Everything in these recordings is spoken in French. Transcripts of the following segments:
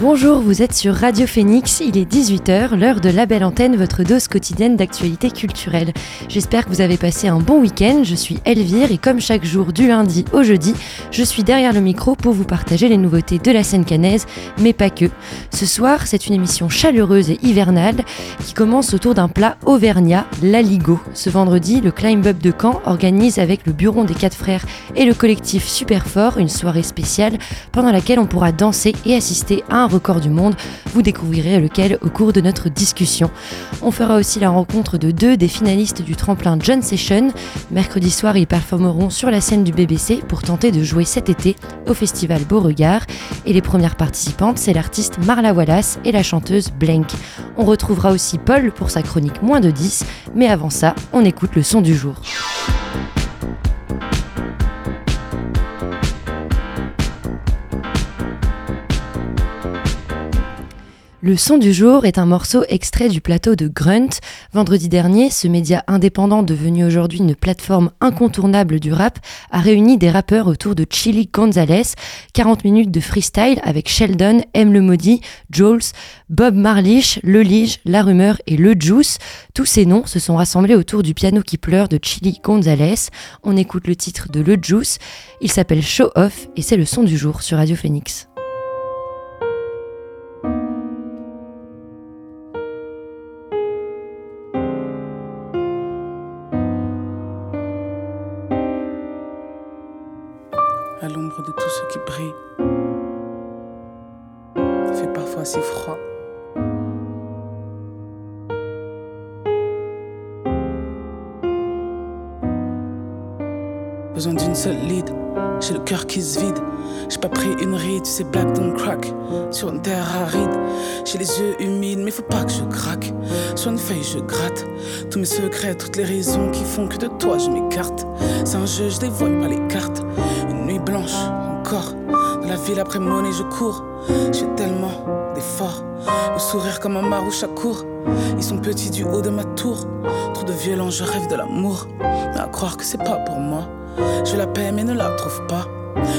Bonjour, vous êtes sur Radio Phoenix, il est 18h, l'heure de la belle antenne, votre dose quotidienne d'actualité culturelle. J'espère que vous avez passé un bon week-end, je suis Elvire et comme chaque jour du lundi au jeudi, je suis derrière le micro pour vous partager les nouveautés de la scène canaise, mais pas que. Ce soir, c'est une émission chaleureuse et hivernale qui commence autour d'un plat auvergnat, l'aligo. Ce vendredi, le Climb Up de Caen organise avec le Bureau des Quatre Frères et le collectif Superfort une soirée spéciale pendant laquelle on pourra danser et assister à un record du monde. Vous découvrirez lequel au cours de notre discussion. On fera aussi la rencontre de deux des finalistes du tremplin John Session. Mercredi soir, ils performeront sur la scène du BBC pour tenter de jouer cet été au festival Beauregard. Et les premières participantes, c'est l'artiste Marla Wallace et la chanteuse Blank. On retrouvera aussi Paul pour sa chronique moins de 10, mais avant ça, on écoute le son du jour. Le son du jour est un morceau extrait du plateau de Grunt. Vendredi dernier, ce média indépendant devenu aujourd'hui une plateforme incontournable du rap a réuni des rappeurs autour de Chili Gonzalez. 40 minutes de freestyle avec Sheldon, M. Le Maudit, Jules, Bob Marlich, Le Lige, La Rumeur et Le Juice. Tous ces noms se sont rassemblés autour du piano qui pleure de Chili Gonzalez. On écoute le titre de Le Juice. Il s'appelle Show Off et c'est le son du jour sur Radio Phoenix. Secrets, toutes les raisons qui font que de toi je m'écarte. C'est un jeu, je dévoile pas les cartes. Une nuit blanche, encore. Dans la ville après monnaie, je cours. J'ai tellement d'efforts. Le sourire comme un marouche à court. Ils sont petits du haut de ma tour. Trop de violence, je rêve de l'amour. Mais à croire que c'est pas pour moi. Je la paix, mais ne la trouve pas.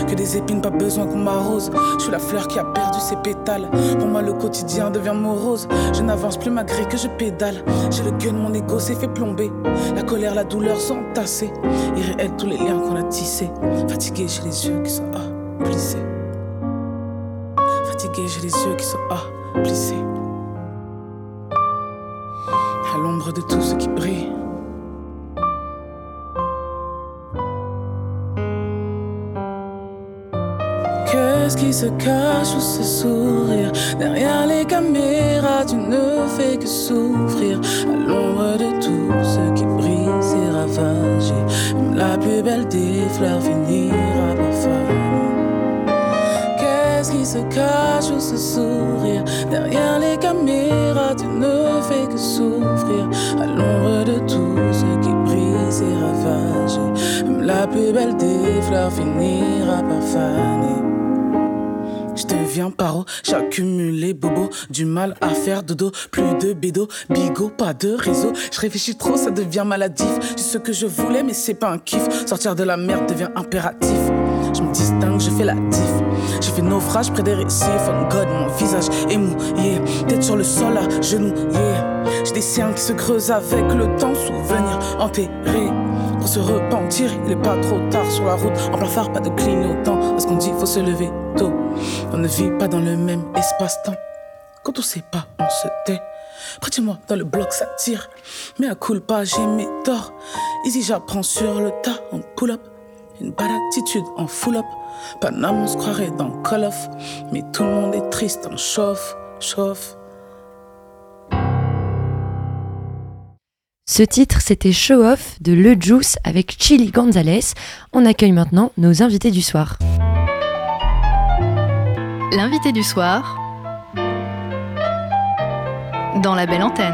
Que des épines, pas besoin qu'on m'arrose. Je suis la fleur qui a perdu ses pétales. Pour moi, le quotidien devient morose. Je n'avance plus malgré que je pédale. J'ai le gun, mon ego s'est fait plomber. La colère, la douleur sont tassées. Irréels tous les liens qu'on a tissés. Fatigué, j'ai les yeux qui sont ah, plissés. Fatigué, j'ai les yeux qui sont ah, plissés. À l'ombre de tout ce qui qui se cache sous ce sourire Derrière les caméras, tu ne fais que souffrir. À l'ombre de tout ce qui brise et ravage. Même la plus belle des fleurs finira par faner. Qu'est-ce qui se cache sous ce sourire? Derrière les caméras, tu ne fais que souffrir. À l'ombre de tout ce qui brise et ravage. Même la plus belle des fleurs finira par faner. Je paro, j'accumule les bobos, du mal à faire dodo, plus de bédo, bigot, pas de réseau. Je réfléchis trop, ça devient maladif. C'est ce que je voulais, mais c'est pas un kiff. Sortir de la merde devient impératif. Je me distingue, je fais la diff. J'ai fait naufrage près des récifs. On God, mon visage est mou, yeah. Tête sur le sol, à genoux, yeah. J'ai des cernes qui se creusent avec le temps, souvenir enterré. Pour se repentir, il est pas trop tard sur la route. En plein phare, pas de clignotant. Parce qu'on dit, faut se lever On ne vit pas dans le même espace-temps. Quand on sait pas, on se tait. Près de moi, dans le bloc, ça tire. Mais à coule pas, j'ai mes torts. Ici, j'apprends sur le tas, en pull-up. Une belle attitude en full-up. Paname, on se croirait dans Call of. Mais tout le monde est triste, en chauffe, chauffe. Ce titre, c'était Show Off de Le Juice avec Chili Gonzalez. On accueille maintenant nos invités du soir. L'invité du soir dans la belle antenne.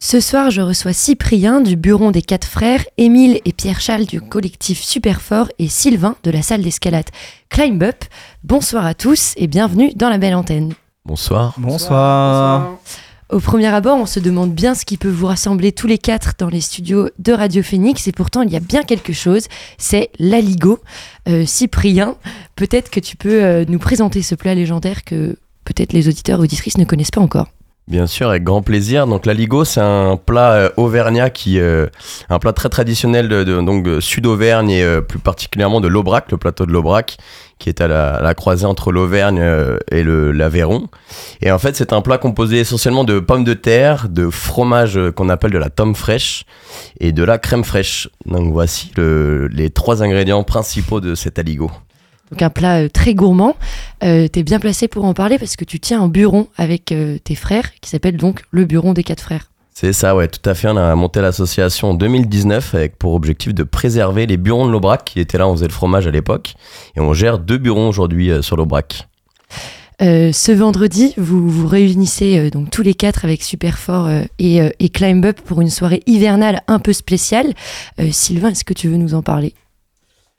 Ce soir, je reçois Cyprien du bureau des Quatre Frères, Émile et Pierre Charles du collectif Superfort et Sylvain de la salle d'escalade Climb Up. Bonsoir à tous et bienvenue dans la belle antenne. Bonsoir. Bonsoir. Au premier abord, on se demande bien ce qui peut vous rassembler tous les quatre dans les studios de Radio Phoenix et pourtant il y a bien quelque chose, c'est l'aligo. Euh, Cyprien, peut-être que tu peux euh, nous présenter ce plat légendaire que peut-être les auditeurs auditrices ne connaissent pas encore. Bien sûr, avec grand plaisir. Donc l'aligo, c'est un plat euh, auvergnat qui, euh, un plat très traditionnel de, de- donc de Sud-Auvergne et euh, plus particulièrement de l'Aubrac, le plateau de l'Aubrac, qui est à la, à la croisée entre l'Auvergne euh, et l'Aveyron. Et en fait, c'est un plat composé essentiellement de pommes de terre, de fromage euh, qu'on appelle de la tome fraîche et de la crème fraîche. Donc voici le- les trois ingrédients principaux de cet aligo. Donc un plat euh, très gourmand. Euh, T'es bien placé pour en parler parce que tu tiens un bureau avec euh, tes frères qui s'appelle donc le Bureau des Quatre Frères. C'est ça, ouais, tout à fait. On a monté l'association en 2019 avec pour objectif de préserver les burons de l'Aubrac qui étaient là, on faisait le fromage à l'époque. Et on gère deux burons aujourd'hui euh, sur l'Aubrac. Euh, ce vendredi, vous vous réunissez euh, donc tous les quatre avec Superfort euh, et, et Climb Up pour une soirée hivernale un peu spéciale. Sylvain, est-ce que tu veux nous en parler?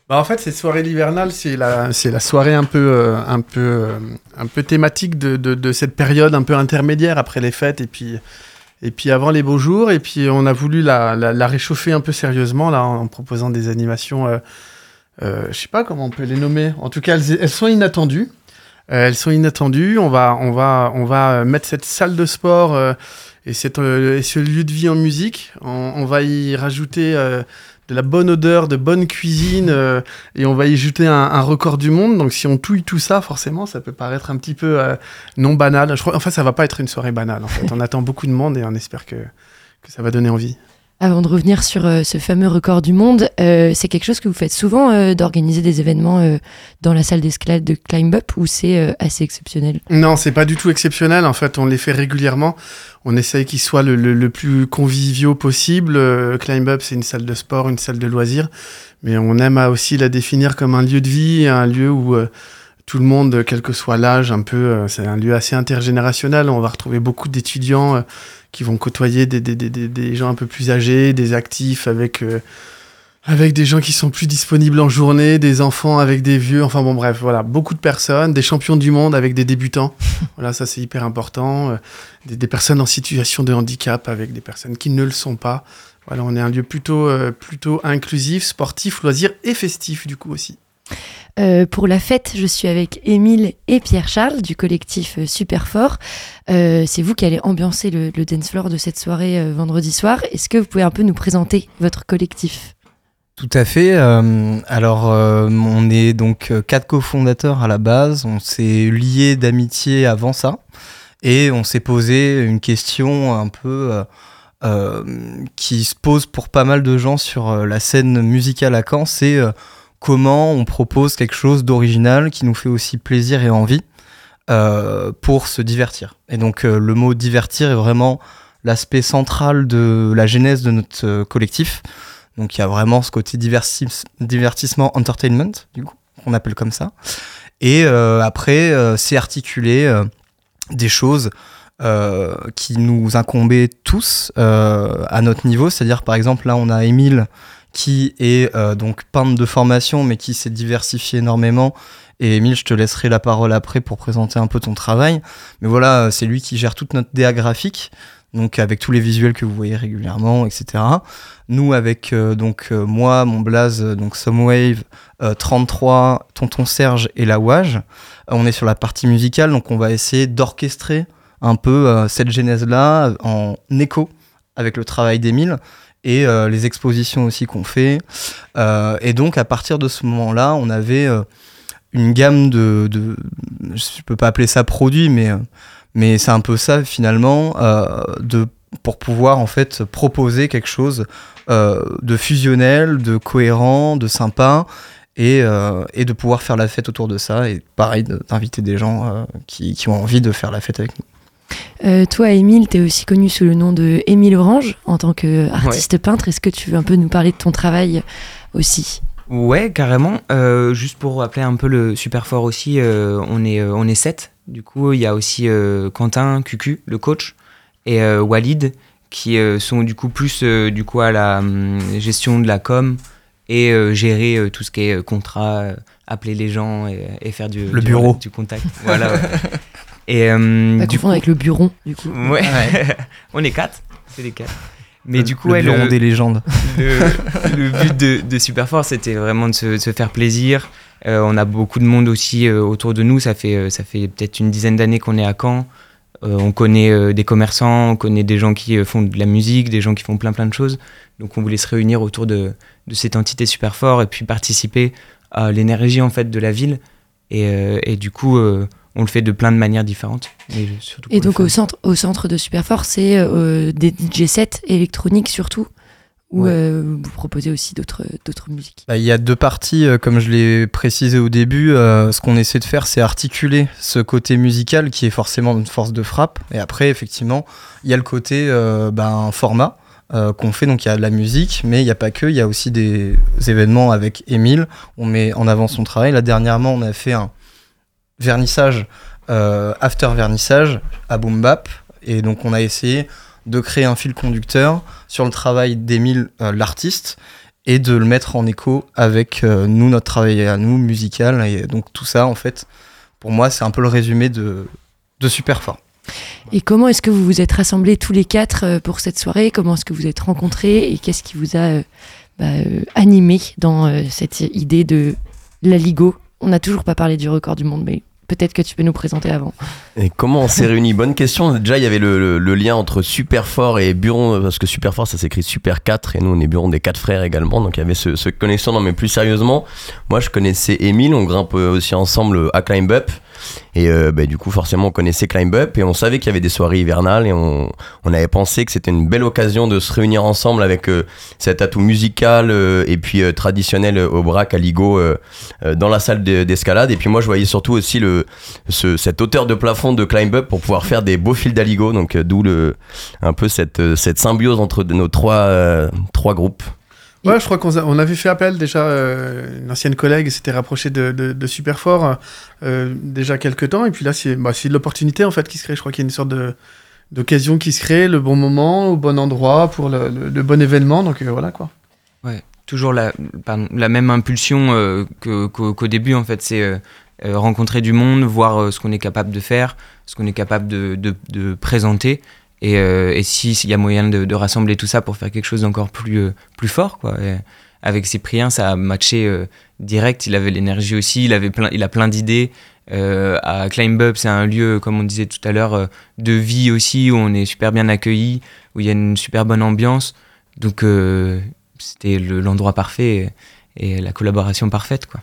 Bah, en fait, cette soirée hivernale, c'est la, c'est la soirée un peu, euh, un peu, euh, un peu thématique de, de, cette période un peu intermédiaire après les fêtes et puis, et puis avant les beaux jours. Et puis on a voulu la, la, réchauffer un peu sérieusement là, en proposant des animations. Euh, euh, je sais pas comment on peut les nommer. En tout cas, elles, sont inattendues. Euh, elles sont inattendues. On va, on va, on va mettre cette salle de sport et, cette, et ce lieu de vie en musique. On, va y rajouter de la bonne odeur, de bonne cuisine, euh, et on va y ajouter un, record du monde. Donc si on touille tout ça, forcément, ça peut paraître un petit peu euh, non banal. Je crois, enfin, ça va pas être une soirée banale. En fait, on attend beaucoup de monde et on espère que ça va donner envie. Avant de revenir sur euh, ce fameux record du monde, euh, c'est quelque chose que vous faites souvent euh, d'organiser des événements euh, dans la salle d'escalade de Climb Up ou c'est euh, assez exceptionnel? Non, c'est pas du tout exceptionnel. En fait, on les fait régulièrement. On essaye qu'ils soient le, le- le plus conviviaux possible. Climb Up, c'est une salle de sport, une salle de loisirs. Mais on aime à aussi la définir comme un lieu de vie, un lieu où tout le monde, quel que soit l'âge, un peu, c'est un lieu assez intergénérationnel. On va retrouver beaucoup d'étudiants qui vont côtoyer des, des, des, des, des gens un peu plus âgés, des actifs avec... euh, avec des gens qui sont plus disponibles en journée, des enfants avec des vieux, enfin bon bref, voilà, beaucoup de personnes, des champions du monde avec des débutants, voilà, ça c'est hyper important, euh, des, des personnes en situation de handicap avec des personnes qui ne le sont pas. Voilà, on est un lieu plutôt, euh, plutôt inclusif, sportif, loisir et festif du coup aussi. Euh, pour la fête, je suis avec Émile et Pierre-Charles du collectif euh, Superfort. Euh, c'est vous qui allez ambiancer le, dance floor de cette soirée euh, vendredi soir. Est-ce que vous pouvez un peu nous présenter votre collectif? Tout à fait. alors, on est donc quatre cofondateurs à la base. On s'est liés d'amitié avant ça. Et on s'est posé une question un peu qui se pose pour pas mal de gens sur la scène musicale à Caen. C'est comment on propose quelque chose d'original qui nous fait aussi plaisir et envie euh, pour se divertir. Et donc, euh, le mot divertir est vraiment l'aspect central de la genèse de notre euh, collectif. Donc il y a vraiment ce côté divertis- divertissement entertainment, du coup, qu'on appelle comme ça. Et après, c'est articuler des choses qui nous incombaient tous à notre niveau. C'est-à-dire, par exemple, là, on a Émile qui est euh, donc peintre de formation, mais qui s'est diversifié énormément. Et Émile, je te laisserai la parole après pour présenter un peu ton travail. Mais voilà, euh, c'est lui qui gère toute notre DA graphique, donc avec tous les visuels que vous voyez régulièrement, etc. Nous, avec euh, donc moi, mon blaze, donc Somewave, euh, 33, Tonton Serge et la Wage, on est sur la partie musicale, donc on va essayer d'orchestrer un peu cette genèse-là en écho avec le travail d'Émile et euh, les expositions aussi qu'on fait. Euh, et donc, à partir de ce moment-là, on avait euh, une gamme de, de. Je peux pas appeler ça produit, mais, mais c'est un peu ça finalement, de, pour pouvoir en fait proposer quelque chose de fusionnel, de cohérent, de sympa. Et, et de pouvoir faire la fête autour de ça, et pareil, d'inviter des gens qui, qui ont envie de faire la fête avec nous. Euh, Toi, Émile, tu es aussi connu sous le nom de Émile Orange en tant qu'artiste peintre. Est-ce que tu veux un peu nous parler de ton travail aussi? Ouais, carrément. Euh, juste pour rappeler un peu le super fort aussi, euh, on est euh, on est sept. Du coup, il y a aussi euh, Quentin, Cucu, le coach, et euh, Walid qui sont du coup plus du coup à la hum, gestion de la com et gérer tout ce qui est contrat, appeler les gens et, faire du, le bureau. du contact. voilà. Et du coup avec le bureau du coup. Ouais. On est quatre, c'est les quatre. Mais du coup, le bureau des légendes. Le, but de, de Superforce, c'était vraiment de se, faire plaisir. Euh, on a beaucoup de monde aussi euh, autour de nous. Ça fait, euh, ça fait peut-être une dizaine d'années qu'on est à Caen. on connaît des commerçants, on connaît des gens qui font de la musique, des gens qui font plein plein de choses. Donc on voulait se réunir autour de, de cette entité Superfort et puis participer à l'énergie en fait de la ville. Et, et du coup, on le fait de plein de manières différentes. et donc au centre, au centre de Superfort, c'est euh, des DJ sets électroniques surtout ou euh, vous proposez aussi d'autres musiques? Bah, Il y a deux parties, euh, comme je l'ai précisé au début. ce qu'on essaie de faire, c'est articuler ce côté musical qui est forcément une force de frappe. Et après, effectivement, il y a le côté ben, format. qu'on fait. Donc il y a de la musique, mais il n'y a pas que, il y a aussi des événements avec Émile. On met en avant son travail. Là, dernièrement, on a fait un, vernissage, euh, after vernissage à Boom Bap. Et donc on a essayé de créer un fil conducteur sur le travail d'Emile, euh, l'artiste, et de le mettre en écho avec euh, nous, notre travail à nous, musical. Et donc tout ça, en fait, pour moi, c'est un peu le résumé de, de Super. Et comment est-ce que vous vous êtes rassemblés tous les quatre pour cette soirée? Comment est-ce que vous êtes rencontrés? Et qu'est-ce qui vous a bah, animé dans cette idée de la Ligo? On n'a toujours pas parlé du record du monde, mais peut-être que tu peux nous présenter avant. Comment on s'est réunis Bonne question. Déjà, il y avait le, lien entre Superfort et Buron, parce que Superfort, ça s'écrit Super 4, et nous, on est Buron des 4 frères également. Donc, il y avait ce, ce connexion. Non, mais plus sérieusement, moi, je connaissais Emile, on grimpe aussi ensemble à Climb Up. Et euh, bah, du coup, forcément, on connaissait Climb Up et on savait qu'il y avait des soirées hivernales et on, on avait pensé que c'était une belle occasion de se réunir ensemble avec euh, cet atout musical euh, et puis traditionnel au brac à Ligo dans la salle d'escalade. Et puis moi, je voyais surtout aussi le, ce, cette hauteur de plafond de Climb Up pour pouvoir faire des beaux fils d'Aligo. Donc, d'où un peu cette, cette symbiose entre nos trois, trois groupes. Ouais, je crois qu'on avait fait appel déjà, euh, une ancienne collègue s'était rapprochée de, de, Superfort euh, déjà quelques temps, et puis là c'est bah, l'opportunité en fait qui se crée, je crois qu'il y a une sorte d'occasion qui se crée, le bon moment, au bon endroit, pour le, bon événement, donc euh, voilà quoi. Ouais, toujours la, même impulsion qu'au début en fait, c'est rencontrer du monde, voir ce qu'on est capable de faire, ce qu'on est capable de, de, de présenter, et, euh, et s'il y a moyen de, rassembler tout ça pour faire quelque chose d'encore plus, euh, plus fort, quoi. avec Cyprien, ça a matché euh, direct. Il avait l'énergie aussi, il, avait plein, il a plein d'idées. à Climb Up, c'est un lieu, comme on disait tout à l'heure, de vie aussi, où on est super bien accueilli, où il y a une super bonne ambiance. Donc, c'était l'endroit parfait et, et, la collaboration parfaite, quoi.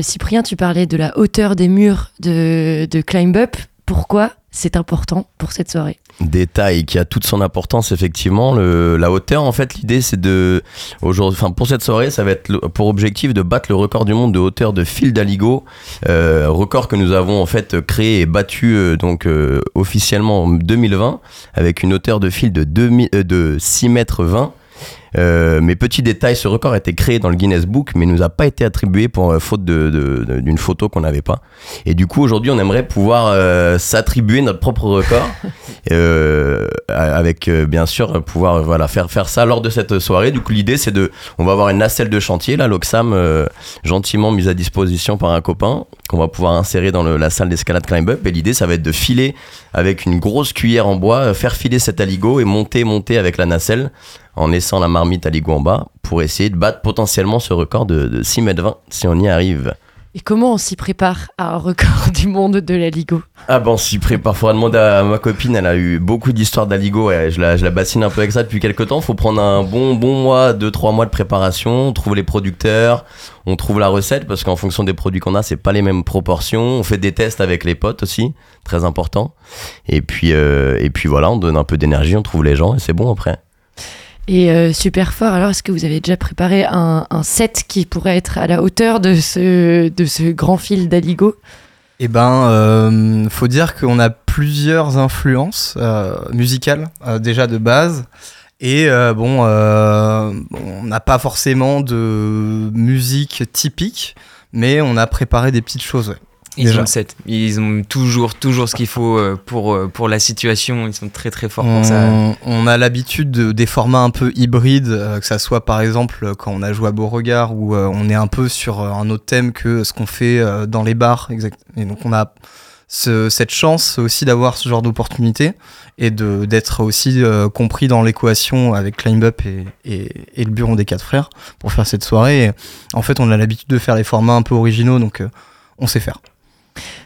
Cyprien, tu parlais de la hauteur des murs de, de Climb Up. Pourquoi? C'est important pour cette soirée Détail qui a toute son importance effectivement. Le, la hauteur en fait l'idée c'est de aujourd'hui, enfin pour cette soirée ça va être pour objectif de battre le record du monde de hauteur de fil d'Aligo, euh, record que nous avons en fait créé et battu euh, donc euh, officiellement en 2020 avec une hauteur de fil de, 2000, de 6 mètres 20 euh, mais petit détail, ce record a été créé dans le Guinness Book, mais nous a pas été attribué pour euh, faute d'une de, d'une photo qu'on n'avait pas. Et du coup, aujourd'hui, on aimerait pouvoir euh, s'attribuer notre propre record, euh, avec bien sûr pouvoir voilà faire faire ça lors de cette soirée. Du coup, l'idée c'est de, on va avoir une nacelle de chantier là, l'Oxam gentiment mise à disposition par un copain qu'on va pouvoir insérer dans la salle d'escalade climb up. Et l'idée, ça va être de filer avec une grosse cuillère en bois, faire filer cet aligot et monter monter avec la nacelle en laissant la marmite à l'igo en bas pour essayer de battre potentiellement ce record de, de 6 mètres 20 si on y arrive. Et comment on s'y prépare à un record du monde de la Ligo? Ah bon, on s'y prépare. Faudra demander à ma copine, elle a eu beaucoup d'histoires d'Aligo et je la, je la bassine un peu avec ça depuis quelques temps. Faut prendre un bon, bon mois, deux, trois mois de préparation. On trouve les producteurs, on trouve la recette parce qu'en fonction des produits qu'on a, c'est pas les mêmes proportions. On fait des tests avec les potes aussi, très important. Et puis, euh, et puis voilà, on donne un peu d'énergie, on trouve les gens et c'est bon après. Et euh, super fort, alors est-ce que vous avez déjà préparé un, set qui pourrait être à la hauteur de ce, de ce grand fil d'Aligo? Eh ben, euh, faut dire qu'on a plusieurs influences euh, musicales déjà de base. Et bon, on n'a pas forcément de musique typique, mais on a préparé des petites choses. Ils Déjà. ont le 7. Ils ont toujours, toujours ce qu'il faut euh, pour, euh, pour la situation. Ils sont très très forts pour ça. On, a l'habitude de- des formats un peu hybrides, euh, que ça soit par exemple quand on a joué à Beauregard où on est un peu sur un autre thème que ce qu'on fait dans les bars. Exact. Et donc on a ce- cette chance aussi d'avoir ce genre d'opportunité et de d'être aussi compris dans l'équation avec Climb Up et, et, et le bureau des quatre frères pour faire cette soirée. Et en fait, on a l'habitude de faire les formats un peu originaux, donc on sait faire.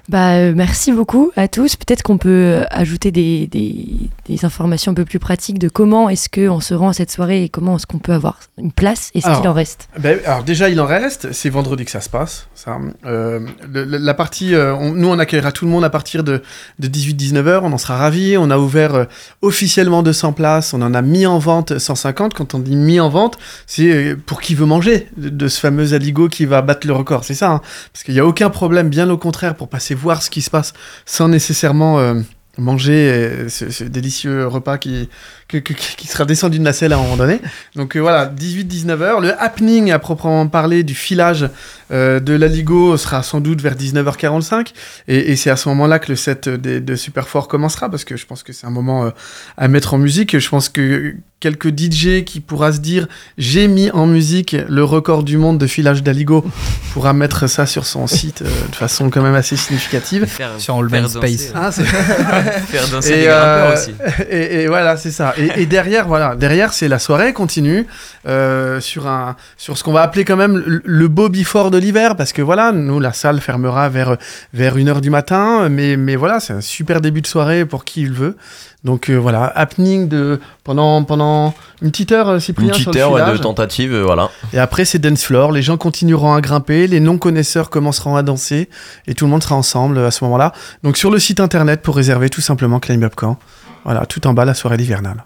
Bah, euh, merci beaucoup à tous. Peut-être qu'on peut euh, ajouter des, des- des informations un peu plus pratiques de comment est-ce qu'on se rend à cette soirée et comment est-ce qu'on peut avoir une place et ce qu'il en reste? Ben, alors déjà, il en reste. C'est vendredi que ça se passe. Ça. Euh, le- la partie, euh, on- nous, on accueillera tout le monde à partir de, de 18-19 heures. On en sera ravis. On a ouvert euh, officiellement 200 places. On en a mis en vente 150. Quand on dit mis en vente, c'est pour qui veut manger de, de ce fameux aligot qui va battre le record. C'est ça. hein. Parce qu'il n'y a aucun problème, bien au contraire, pour passer voir ce qui se passe sans nécessairement euh, manger euh, ce, ce délicieux repas qui, que- que- qui sera descendu de la selle à un moment donné. Donc euh, voilà, 18-19 heures. Le happening à proprement parler du filage euh, de l'Aligo sera sans doute vers 19h45. Et, et c'est à ce moment-là que le set de, de Superfort commencera, parce que je pense que c'est un moment euh, à mettre en musique. Je pense que quelques DJ qui pourra se dire j'ai mis en musique le record du monde de filage d'Aligo pourra mettre ça sur son site euh, de façon quand même assez significative. Faire, Sur All Man danser, Space. Ah, faire danser Et, les euh, aussi. et, et voilà, c'est ça. Et, et derrière, voilà, derrière, c'est la soirée continue euh, sur un, sur ce qu'on va appeler quand même le, le beau before de l'hiver, parce que voilà, nous, la salle fermera vers vers une heure du matin, mais mais voilà, c'est un super début de soirée pour qui il veut. Donc euh, voilà, happening de pendant pendant une petite heure, euh, Cyprien Une sur petite le heure ouais, de tentative, euh, voilà. Et après, c'est dance floor. Les gens continueront à grimper, les non connaisseurs commenceront à danser, et tout le monde sera ensemble à ce moment-là. Donc sur le site internet pour réserver tout simplement Climb Up Camp. Voilà, tout en bas la soirée hivernale.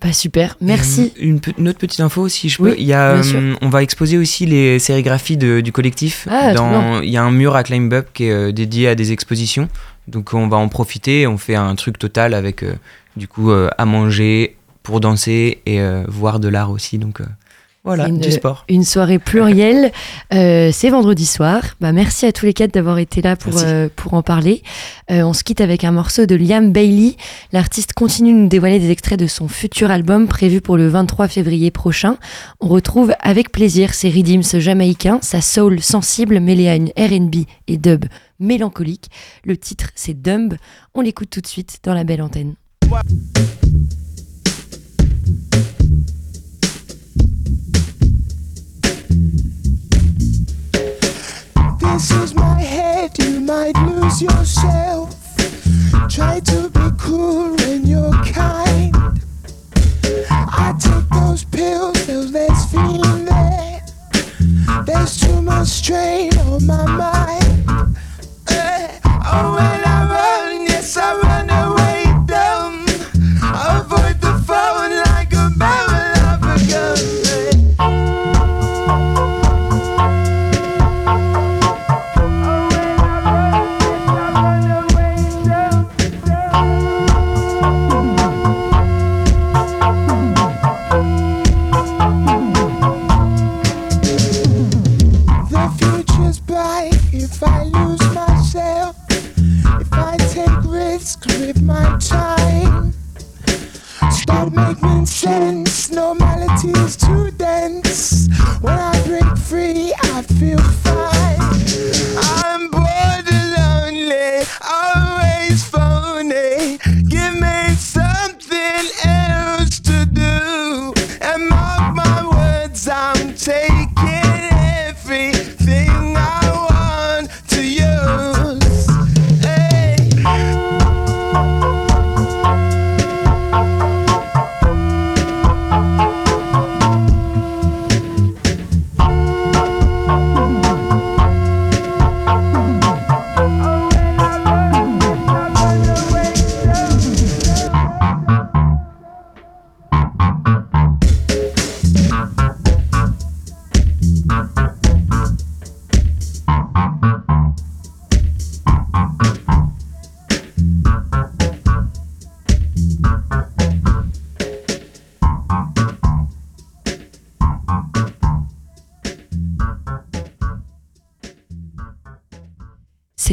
Bah, super. Merci. Une, une pe- une autre petite info, si je Oui, peux. Il y a, hum, on va exposer aussi les sérigraphies de- du collectif. Ah, Dans- Il y a un mur à Climb Up qui est euh, dédié à des expositions. Donc on va en profiter. On fait un truc total avec euh, du coup euh, à manger, pour danser et euh, voir de l'art aussi. Donc euh, voilà, une- du sport. Une soirée plurielle. Euh, c'est vendredi soir. Bah, merci à tous les quatre d'avoir été là pour, euh, pour en parler. Euh, on se quitte avec un morceau de Liam Bailey. L'artiste continue de nous dévoiler des extraits de son futur album prévu pour le 23 février prochain. On retrouve avec plaisir ses rhythms jamaïcains, sa soul sensible mêlée à une RB et dub mélancolique. Le titre, c'est Dumb. On l'écoute tout de suite dans la belle antenne. Is my head, you might lose yourself. Try to be cool when you're kind. I took those pills, less feeling there. There's too much strain on my mind. Eh, Oh, when I run, yes, I run lights grip my time. Stop making sense, Normality is too dense. When I break free, I feel fine.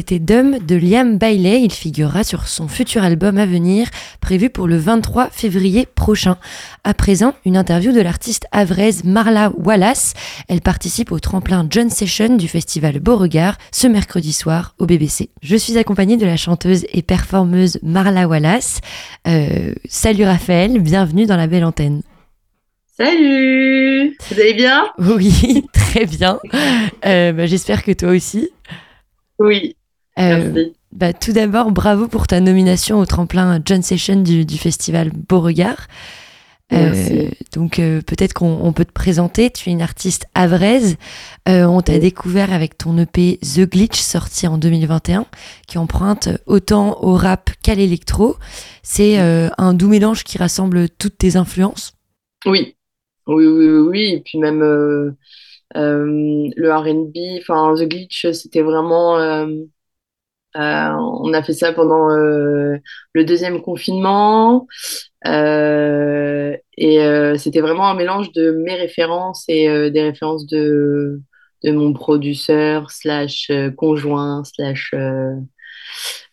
C'était Dumb de Liam Bailey. Il figurera sur son futur album à venir, prévu pour le 23 février prochain. À présent, une interview de l'artiste avraise Marla Wallace. Elle participe au tremplin John Session du festival Beauregard ce mercredi soir au BBC. Je suis accompagnée de la chanteuse et performeuse Marla Wallace. Euh, salut Raphaël, bienvenue dans la belle antenne. Salut Vous allez bien? Oui, très bien. Euh, bah, J'espère que toi aussi. Oui. Euh, Merci. bah, tout d'abord, bravo pour ta nomination au tremplin John Session du, du festival Beauregard. Euh, donc euh, peut-être qu'on on peut te présenter. Tu es une artiste avraise. Euh, on t'a Oui. découvert avec ton EP The Glitch sorti en 2021, qui emprunte autant au rap qu'à l'électro. C'est euh, un doux mélange qui rassemble toutes tes influences. Oui. Oui, oui, oui, oui. Et puis même euh, euh, le R&B, enfin The Glitch, c'était vraiment... euh, on a fait ça pendant euh, le deuxième confinement. Euh, et c'était vraiment un mélange de mes références et des références de, de mon producteur, slash conjoint, slash,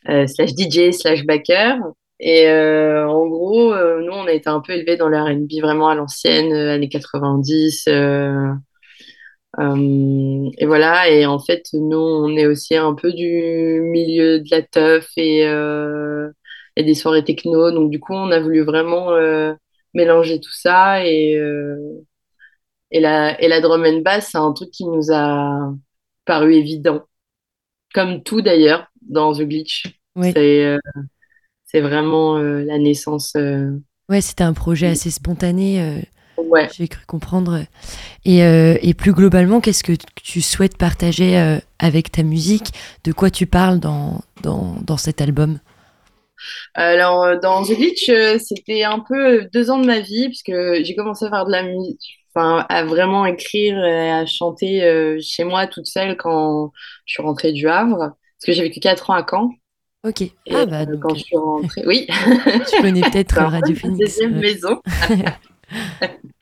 slash DJ, slash backer. Et en gros, nous, on a été un peu élevés dans le R&B vraiment à l'ancienne, années 90. Euh, et voilà, et en fait, nous, on est aussi un peu du milieu de la teuf et, euh, et des soirées techno. Donc, du coup, on a voulu vraiment euh, mélanger tout ça. Et, et, la, et la drum and bass, c'est un truc qui nous a paru évident. Comme tout d'ailleurs, dans The Glitch. Oui. C'est c'est vraiment la naissance. Ouais, c'était un projet assez spontané. Ouais. J'ai cru comprendre. Et, euh, et plus globalement, qu'est-ce que tu souhaites partager euh, avec ta musique? De quoi tu parles dans, dans, dans cet album? Alors, euh, dans The Glitch, c'était un peu deux ans de ma vie, puisque j'ai commencé à faire de la musique, enfin, à vraiment écrire et à chanter chez moi toute seule quand je suis rentrée du Havre, parce que j'ai vécu quatre ans à Caen. Ok. Et ah bah donc, quand je suis rentrée, oui, tu connais peut-être Radio Phoenix. deuxième maison.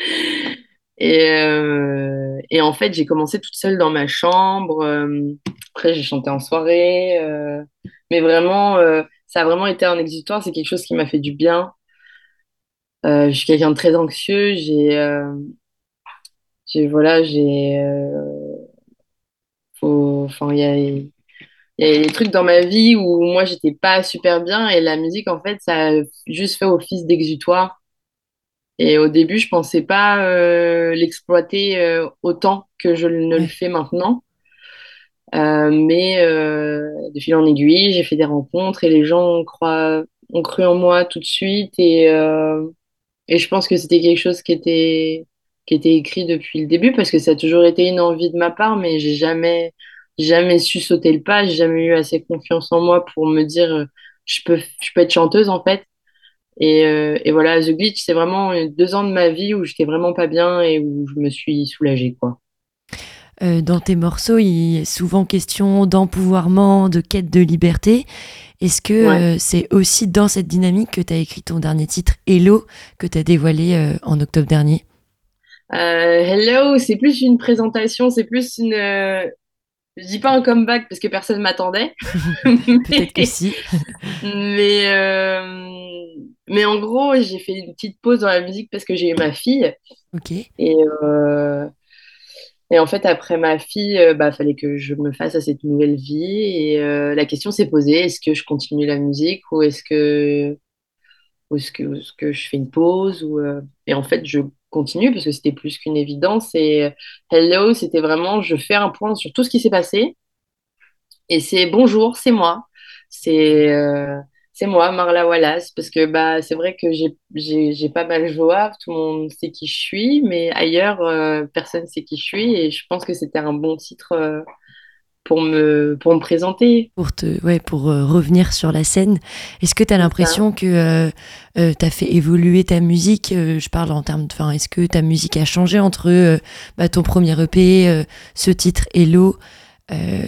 Et, euh, et en fait, j'ai commencé toute seule dans ma chambre. euh, après, j'ai chanté en soirée. euh, mais vraiment, ça a vraiment été un exutoire. C'est quelque chose qui m'a fait du bien. Je suis quelqu'un de très anxieux. J'ai, j'ai, voilà, j'ai, enfin, il y a, il y a des trucs dans ma vie où moi, j'étais pas super bien. Et la musique, en fait, ça a juste fait office d'exutoire. Et au début, je pensais pas euh, l'exploiter euh, autant que je ne le fais maintenant. Euh, mais de fil en aiguille, j'ai fait des rencontres et les gens ont, cru en moi tout de suite. Et, et je pense que c'était quelque chose qui était, qui était écrit depuis le début parce que ça a toujours été une envie de ma part, mais j'ai jamais, jamais su sauter le pas. J'ai jamais eu assez confiance en moi pour me dire je peux, je peux être chanteuse en fait. Et, euh, et voilà, The Glitch, c'est vraiment deux ans de ma vie où j'étais vraiment pas bien et où je me suis soulagée, quoi. Euh, dans tes morceaux, il est souvent question d'empouvoirment, de quête de liberté. Est-ce que Ouais. euh, c'est aussi dans cette dynamique que tu as écrit ton dernier titre, Hello, que tu as dévoilé en octobre dernier? Hello, c'est plus une présentation, c'est plus une. je dis pas un comeback parce que personne m'attendait. Peut-être que si. Mais, mais en gros, j'ai fait une petite pause dans la musique parce que j'ai eu ma fille. Ok. Et, euh, et en fait, après ma fille, euh, bah, fallait que je me fasse à cette nouvelle vie. Et euh, la question s'est posée, est-ce que je continue la musique ou est-ce que, ou est-ce que, je fais une pause ou, euh, Et en fait, je continue parce que c'était plus qu'une évidence. Et Hello, c'était vraiment, je fais un point sur tout ce qui s'est passé. Et c'est bonjour, c'est moi. C'est c'est moi, Marla Wallace, parce que bah, c'est vrai que j'ai pas mal joué, tout le monde sait qui je suis, mais ailleurs, euh, personne sait qui je suis, et je pense que c'était un bon titre euh, pour me, pour me présenter. Pour, te, ouais, pour euh, revenir sur la scène, est-ce que tu as l'impression que tu as fait évoluer ta musique euh, Je parle en termes de. Est-ce que ta musique a changé entre euh, bah, ton premier EP, euh, ce titre Hello euh,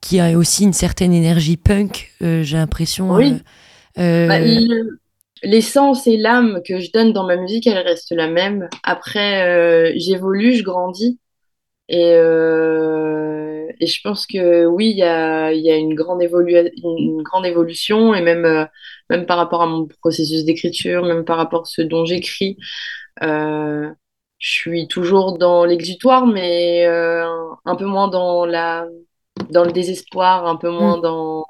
qui a aussi une certaine énergie punk, euh, j'ai l'impression. Oui. Euh, Bah, le- L'essence et l'âme que je donne dans ma musique, elle reste la même. Après, euh, j'évolue, je grandis. Et, euh, et je pense que oui, il y a, y a une, grande une grande évolution, et même, euh, même par rapport à mon processus d'écriture, même par rapport à ce dont j'écris. Euh, je suis toujours dans l'exutoire, mais un peu moins dans la, dans le désespoir, un peu moins Mm. dans...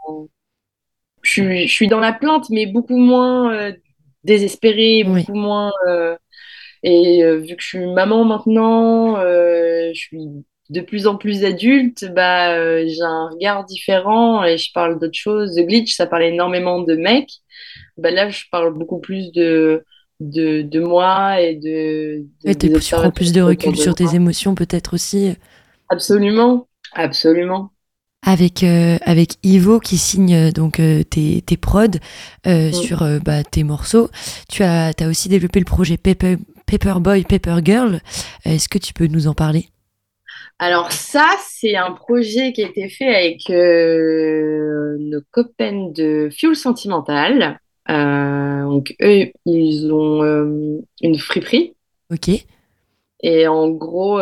Je suis, je suis dans la plainte, mais beaucoup moins euh, désespérée, Oui. beaucoup moins... euh, et euh, vu que je suis maman maintenant, euh, je suis de plus en plus adulte, bah, j'ai un regard différent et je parle d'autres choses. The Glitch, ça parle énormément de mecs. Bah, là, je parle beaucoup plus de, de, de moi et de, de des tu prends plus de recul sur tes émotions peut-être aussi. Absolument, absolument. Avec, euh, avec Ivo qui signe euh, donc euh, tes, tes prods Mm. sur bah, tes morceaux. Tu as, as aussi développé le projet Paper, Paperboy, Paper Girl. Est-ce que tu peux nous en parler? Alors ça, c'est un projet qui a été fait avec euh, nos copains de Fuel Sentimental. Euh, donc eux, ils ont euh, une friperie. Ok. Et en gros,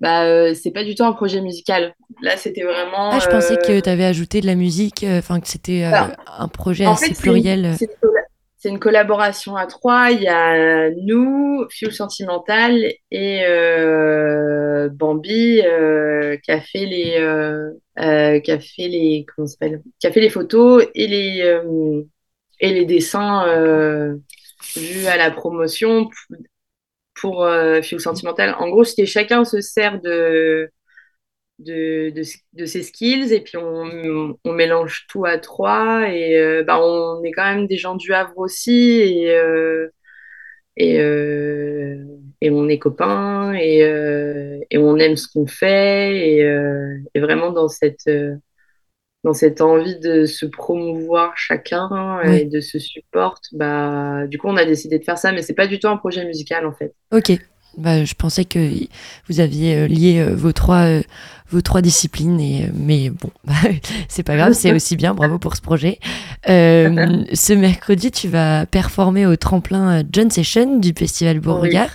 bah, euh, c'est pas du tout un projet musical. Là, c'était vraiment. Ah, je pensais euh, que tu avais ajouté de la musique, euh, enfin que c'était euh, un projet assez fait, pluriel. c'est une collaboration à trois. Il y a nous, Fuel Sentimental et euh, Bambi euh, qui a fait les, qui a fait les, comment ça s'appelle, qui a fait les photos et les euh, et les dessins euh, vus à la promotion pour euh, Sentimental. En gros, c'était chacun se sert de de, de, ses skills et puis on, on mélange tout à trois et euh, bah, on est quand même des gens du Havre aussi et, euh, et, euh, et on est copains et, et on aime ce qu'on fait et, vraiment dans cette, dans cette envie de se promouvoir chacun Oui. et de se support, bah, du coup on a décidé de faire ça mais c'est pas du tout un projet musical en fait. Ok. Bah, je pensais que vous aviez euh, lié euh, vos trois euh, vos trois disciplines et mais bon bah, c'est pas grave c'est aussi bien bravo pour ce projet. Euh, ce mercredi tu vas performer au tremplin John Session du festival Beauregard.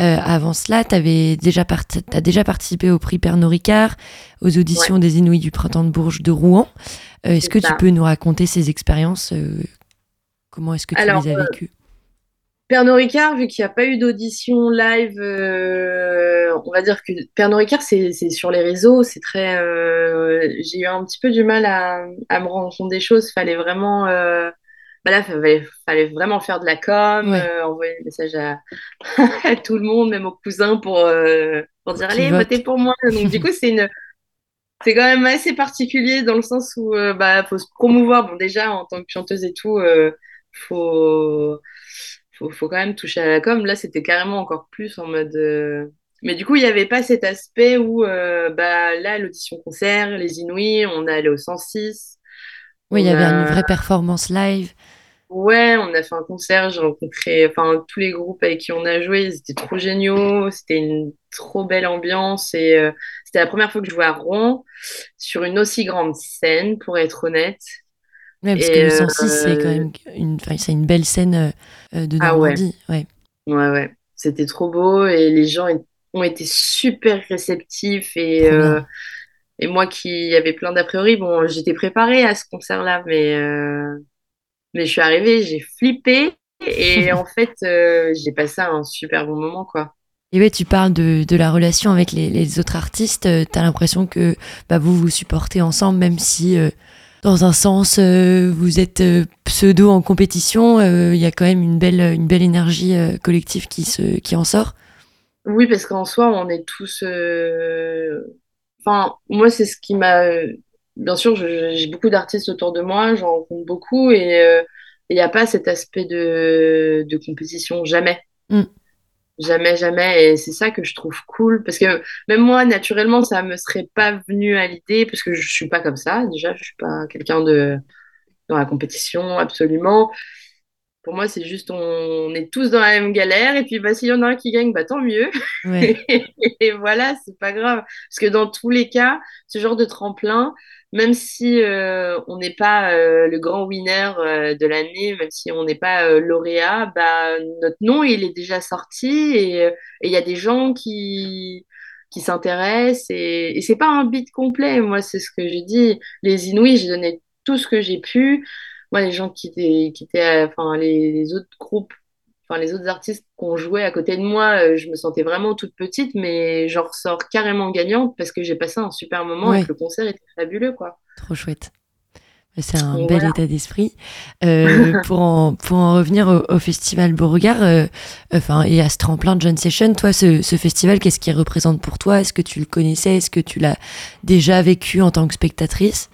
Euh, avant cela t'avais déjà t'as déjà participé au prix Pernod Ricard aux auditions des Inouïs du printemps de Bourges de Rouen. Euh, est-ce que tu peux nous raconter ces expériences comment est-ce que tu Alors, les as vécues? Pernod Ricard, vu qu'il n'y a pas eu d'audition live, euh, on va dire que Pernod Ricard, c'est sur les réseaux, c'est très. euh, j'ai eu un petit peu du mal à, à me rendre compte des choses. Fallait vraiment. euh, bah là, fallait, fallait vraiment faire de la com, Ouais. envoyer des messages à, à tout le monde, même aux cousins, pour, pour dire allez, votez pour moi. Donc, du coup, c'est une. C'est quand même assez particulier dans le sens où euh, bah faut se promouvoir. Bon déjà en tant que chanteuse et tout, faut, faut faut quand même toucher à la com. Là c'était carrément encore plus en mode. euh, Mais du coup il n'y avait pas cet aspect où euh, bah là l'audition concert, les Inouïs, on est allé au 106. oui il y avait a- une vraie performance live Ouais, on a fait un concert, j'ai rencontré enfin tous les groupes avec qui on a joué, ils étaient trop géniaux, c'était une trop belle ambiance et euh, c'était la première fois que je jouais à Rouen sur une aussi grande scène, pour être honnête. Ouais, parce Et, que le 106, c'est quand euh, même une, c'est une belle scène euh, de Ah ouais. Normandie. Ouais. Ouais, ouais, c'était trop beau et les gens ont été super réceptifs et, euh, et moi qui avais plein d'a priori, bon, j'étais préparée à ce concert-là, mais, euh, mais je suis arrivée, j'ai flippé et en fait, euh, j'ai passé un super bon moment, quoi. Et ouais, tu parles de, de la relation avec les, les autres artistes. T'as l'impression que bah, vous vous supportez ensemble, même si euh, dans un sens euh, vous êtes euh, pseudo en compétition. euh, Il y a quand même une belle, une belle énergie collective qui, se, qui en sort. Oui, parce qu'en soi, on est tous. Enfin, moi, c'est ce qui m'a. Bien sûr, j'ai beaucoup d'artistes autour de moi, j'en rencontre beaucoup, et il n'y a pas cet aspect de, de compétition, jamais. Mm. Jamais, jamais. Et c'est ça que je trouve cool, parce que même moi, naturellement, ça me serait pas venu à l'idée, parce que je suis pas comme ça. Déjà, je suis pas quelqu'un de dans la compétition, absolument. Pour moi, c'est juste on, on est tous dans la même galère, et puis bah, s'il y en a un qui gagne, bah tant mieux. Ouais. Et voilà, c'est pas grave. Parce que dans tous les cas, ce genre de tremplin, même si euh, on n'est pas euh, le grand winner euh, de l'année, même si on n'est pas lauréat, bah, notre nom, il est déjà sorti et il y a des gens qui, qui s'intéressent et, et c'est pas un beat complet. Moi, c'est ce que j'ai dit. Les Inouïs, j'ai donné tout ce que j'ai pu. Moi, les gens qui étaient, qui étaient, enfin, les autres groupes, enfin, les autres artistes qu'on jouait à côté de moi, euh, je me sentais vraiment toute petite, mais j'en ressors carrément gagnante parce que j'ai passé un super moment Ouais. et que le concert était fabuleux, quoi. Trop chouette. C'est un Et bel voilà. état d'esprit. Euh, pour, en, pour en revenir au, au festival Beauregard euh, enfin, et à ce tremplin de John Session, toi, ce, ce festival, qu'est-ce qu'il représente pour toi? Est-ce que tu le connaissais? Est-ce que tu l'as déjà vécu en tant que spectatrice?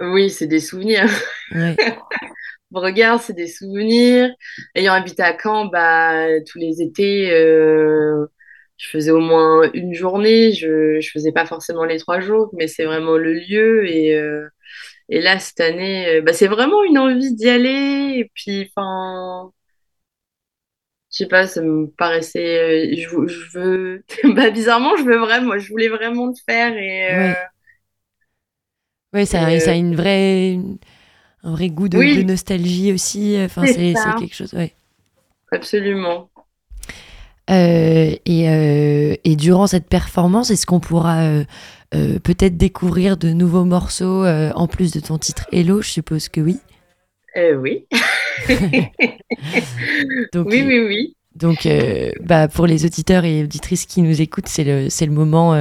Oui, c'est des souvenirs. Ouais. Regarde, c'est des souvenirs. Ayant habité à Caen, bah, tous les étés, euh, je faisais au moins une journée. Je je faisais pas forcément les trois jours, mais c'est vraiment le lieu. Et, euh, et là, cette année, euh, bah, c'est vraiment une envie d'y aller. Et puis, enfin, je sais pas, ça me paraissait. je, je veux. Bah, bizarrement, je veux vraiment. Je voulais vraiment le faire. Et, euh, Ouais. Ouais, ça, ça a une vraie, un vrai goût de, Oui. de nostalgie aussi. Enfin, C'est quelque chose. Ouais. absolument. Euh, et, euh, et durant cette performance, est-ce qu'on pourra euh, peut-être découvrir de nouveaux morceaux en plus de ton titre Hello? Je suppose que oui. Oui. Donc, Oui, oui, oui. Donc, bah, pour les auditeurs et auditrices qui nous écoutent, c'est le, le moment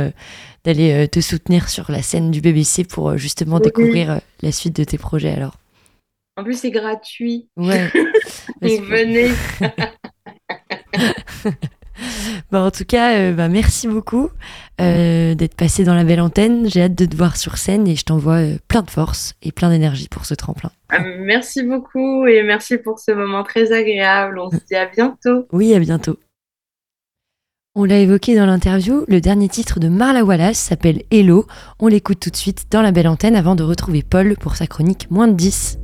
d'aller te soutenir sur la scène du BBC pour justement Oui. découvrir la suite de tes projets. Alors, En plus, c'est gratuit. ouais. Donc, venez. Bah, en tout cas, euh, bah, merci beaucoup euh, d'être passé dans la belle antenne. J'ai hâte de te voir sur scène et je t'envoie euh, plein de force et plein d'énergie pour ce tremplin. Ah, Merci beaucoup et merci pour ce moment très agréable. On se dit à bientôt. Oui, à bientôt. On l'a évoqué dans l'interview, le dernier titre de Marla Wallace s'appelle Hello. On l'écoute tout de suite dans la belle antenne avant de retrouver Paul pour sa chronique moins de 10.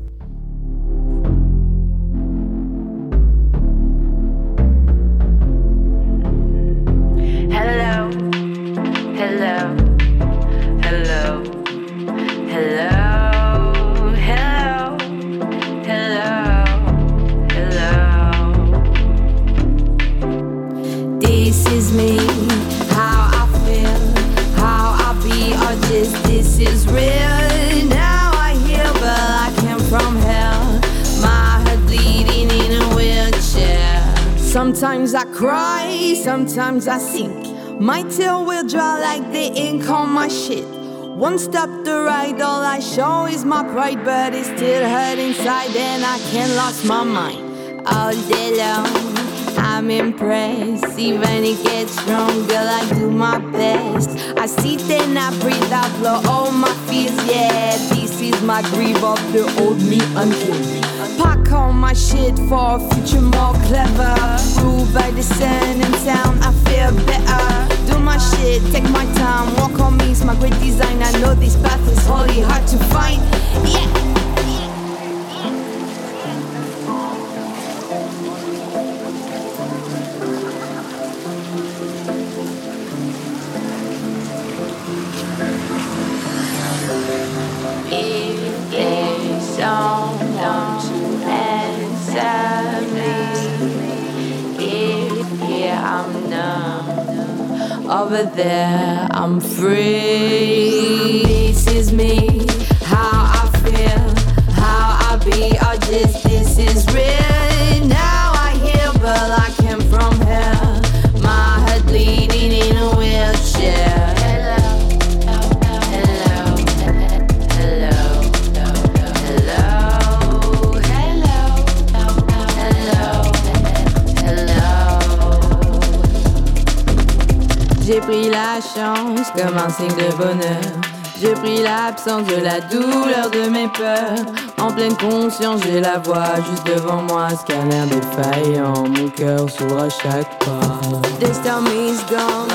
Hello, hello, hello, hello, hello, hello, hello. This is me, how I feel, how I be, or just this is real. Sometimes I cry, sometimes I sink. My tail will dry like the ink on my shit. One step to right, all I show is my pride, but it still hurt inside, and I can't lost my mind. All day long, I'm impressed. Even it gets girl, I do my best. I sit and I breathe, I blow all my fears, yeah. This is my grief of the old me unkilled. Pack all my shit for a future more clever. Ruled by the sun and sound, I feel better. Do my shit, take my time, walk on me, it's my great design. I know this path is holy, hard to find. Yeah. Over there I'm free. This is me, how I feel, how I be, or just this is real. Chance comme un signe de bonheur. J'ai pris l'absence de la douleur de mes peurs. En pleine conscience, j'ai la voix juste devant moi. Scanner défaillant, mon cœur s'ouvre à chaque pas. This time is gone,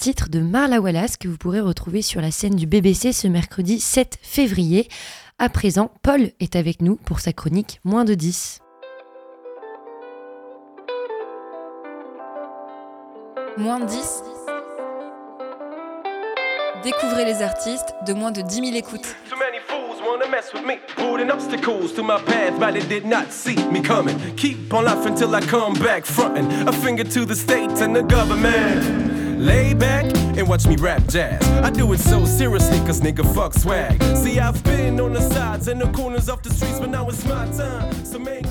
titre de Marla Wallace que vous pourrez retrouver sur la scène du BBC ce mercredi 7 février. À présent, Paul est avec nous pour sa chronique Moins de 10. Moins de 10. Découvrez les artistes de moins de 10 000 écoutes. Too many fools wanna mess with me. Putting obstacles to my path, but they did not see me coming. Keep on laughing till I come back, fronting a finger to the states and the government. Lay back and watch me rap jazz. I do it so seriously, cause nigga fuck swag. See, I've been on the sides and the corners of the streets, but now it's my time. So make.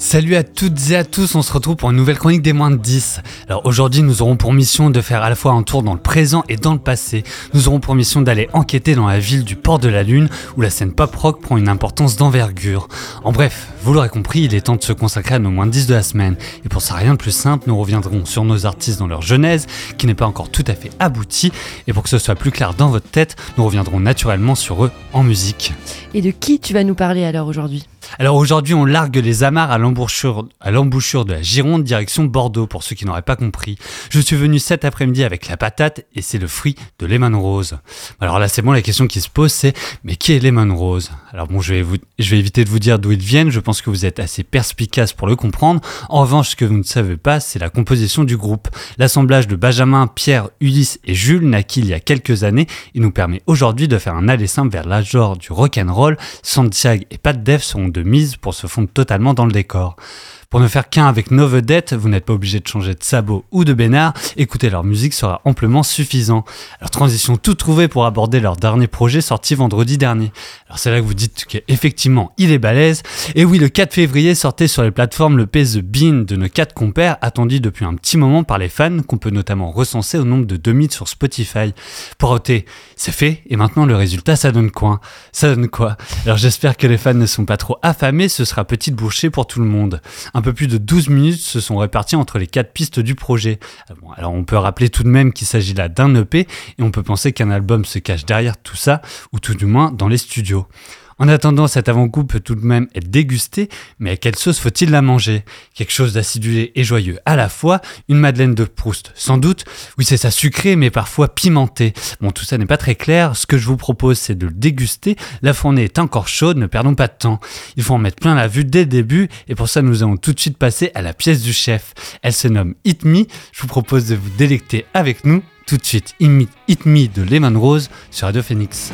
Salut à toutes et à tous, on se retrouve pour une nouvelle chronique des moins de 10. Alors aujourd'hui, nous aurons pour mission de faire à la fois un tour dans le présent et dans le passé. Nous aurons pour mission d'aller enquêter dans la ville du port de la Lune, où la scène pop-rock prend une importance d'envergure. En bref, vous l'aurez compris, il est temps de se consacrer à nos moins de 10 de la semaine. Et pour ça, rien de plus simple, nous reviendrons sur nos artistes dans leur genèse, qui n'est pas encore tout à fait aboutie. Et pour que ce soit plus clair dans votre tête, nous reviendrons naturellement sur eux en musique. Et de qui tu vas nous parler alors aujourd'hui? Alors aujourd'hui, on largue les amarres à l'embouchure, de la Gironde, direction Bordeaux, pour ceux qui n'auraient pas compris. Je suis venu cet après-midi avec la patate et c'est le fruit de Lemon Rose. Alors là, c'est bon, la question qui se pose, c'est mais qui est Lemon Rose? Alors bon, je vais, vous, éviter de vous dire d'où ils viennent, je pense que vous êtes assez perspicace pour le comprendre. En revanche, ce que vous ne savez pas, c'est la composition du groupe. L'assemblage de Benjamin, Pierre, Ulysse et Jules, naquit il y a quelques années, et nous permet aujourd'hui de faire un aller simple vers l'âge du rock'n'roll. Santiago et Pat Dev seront de mise pour se fondre totalement dans le décor. Pour ne faire qu'un avec nos vedettes, vous n'êtes pas obligé de changer de sabot ou de bénard, écouter leur musique sera amplement suffisant. Alors transition tout trouvée pour aborder leur dernier projet sorti vendredi dernier. Alors c'est là que vous dites qu'effectivement il est balèze, et oui le 4 février sortait sur les plateformes le P The Bean de nos quatre compères, attendu depuis un petit moment par les fans, qu'on peut notamment recenser au nombre de 2000 sur Spotify. Pour ôter, c'est fait, et maintenant le résultat ça donne quoi? Ça donne quoi? Alors j'espère que les fans ne sont pas trop affamés, ce sera petite bouchée pour tout le monde un peu plus de 12 minutes se sont réparties entre les quatre pistes du projet. Bon, alors on peut rappeler tout de même qu'il s'agit là d'un EP et on peut penser qu'un album se cache derrière tout ça, ou tout du moins dans les studios. En attendant, cet avant-goût peut tout de même être dégusté, mais à quelle sauce faut-il la manger? Quelque chose d'acidulé et joyeux à la fois, une madeleine de Proust, sans doute. Oui, c'est ça sucré, mais parfois pimenté. Bon, tout ça n'est pas très clair. Ce que je vous propose, c'est de le déguster. La fournée est encore chaude, ne perdons pas de temps. Il faut en mettre plein la vue dès le début, et pour ça, nous allons tout de suite passer à la pièce du chef. Elle se nomme Hit Me. Je vous propose de vous délecter avec nous. Tout de suite, Hit Me, de Lemon Rose sur Radio Phoenix.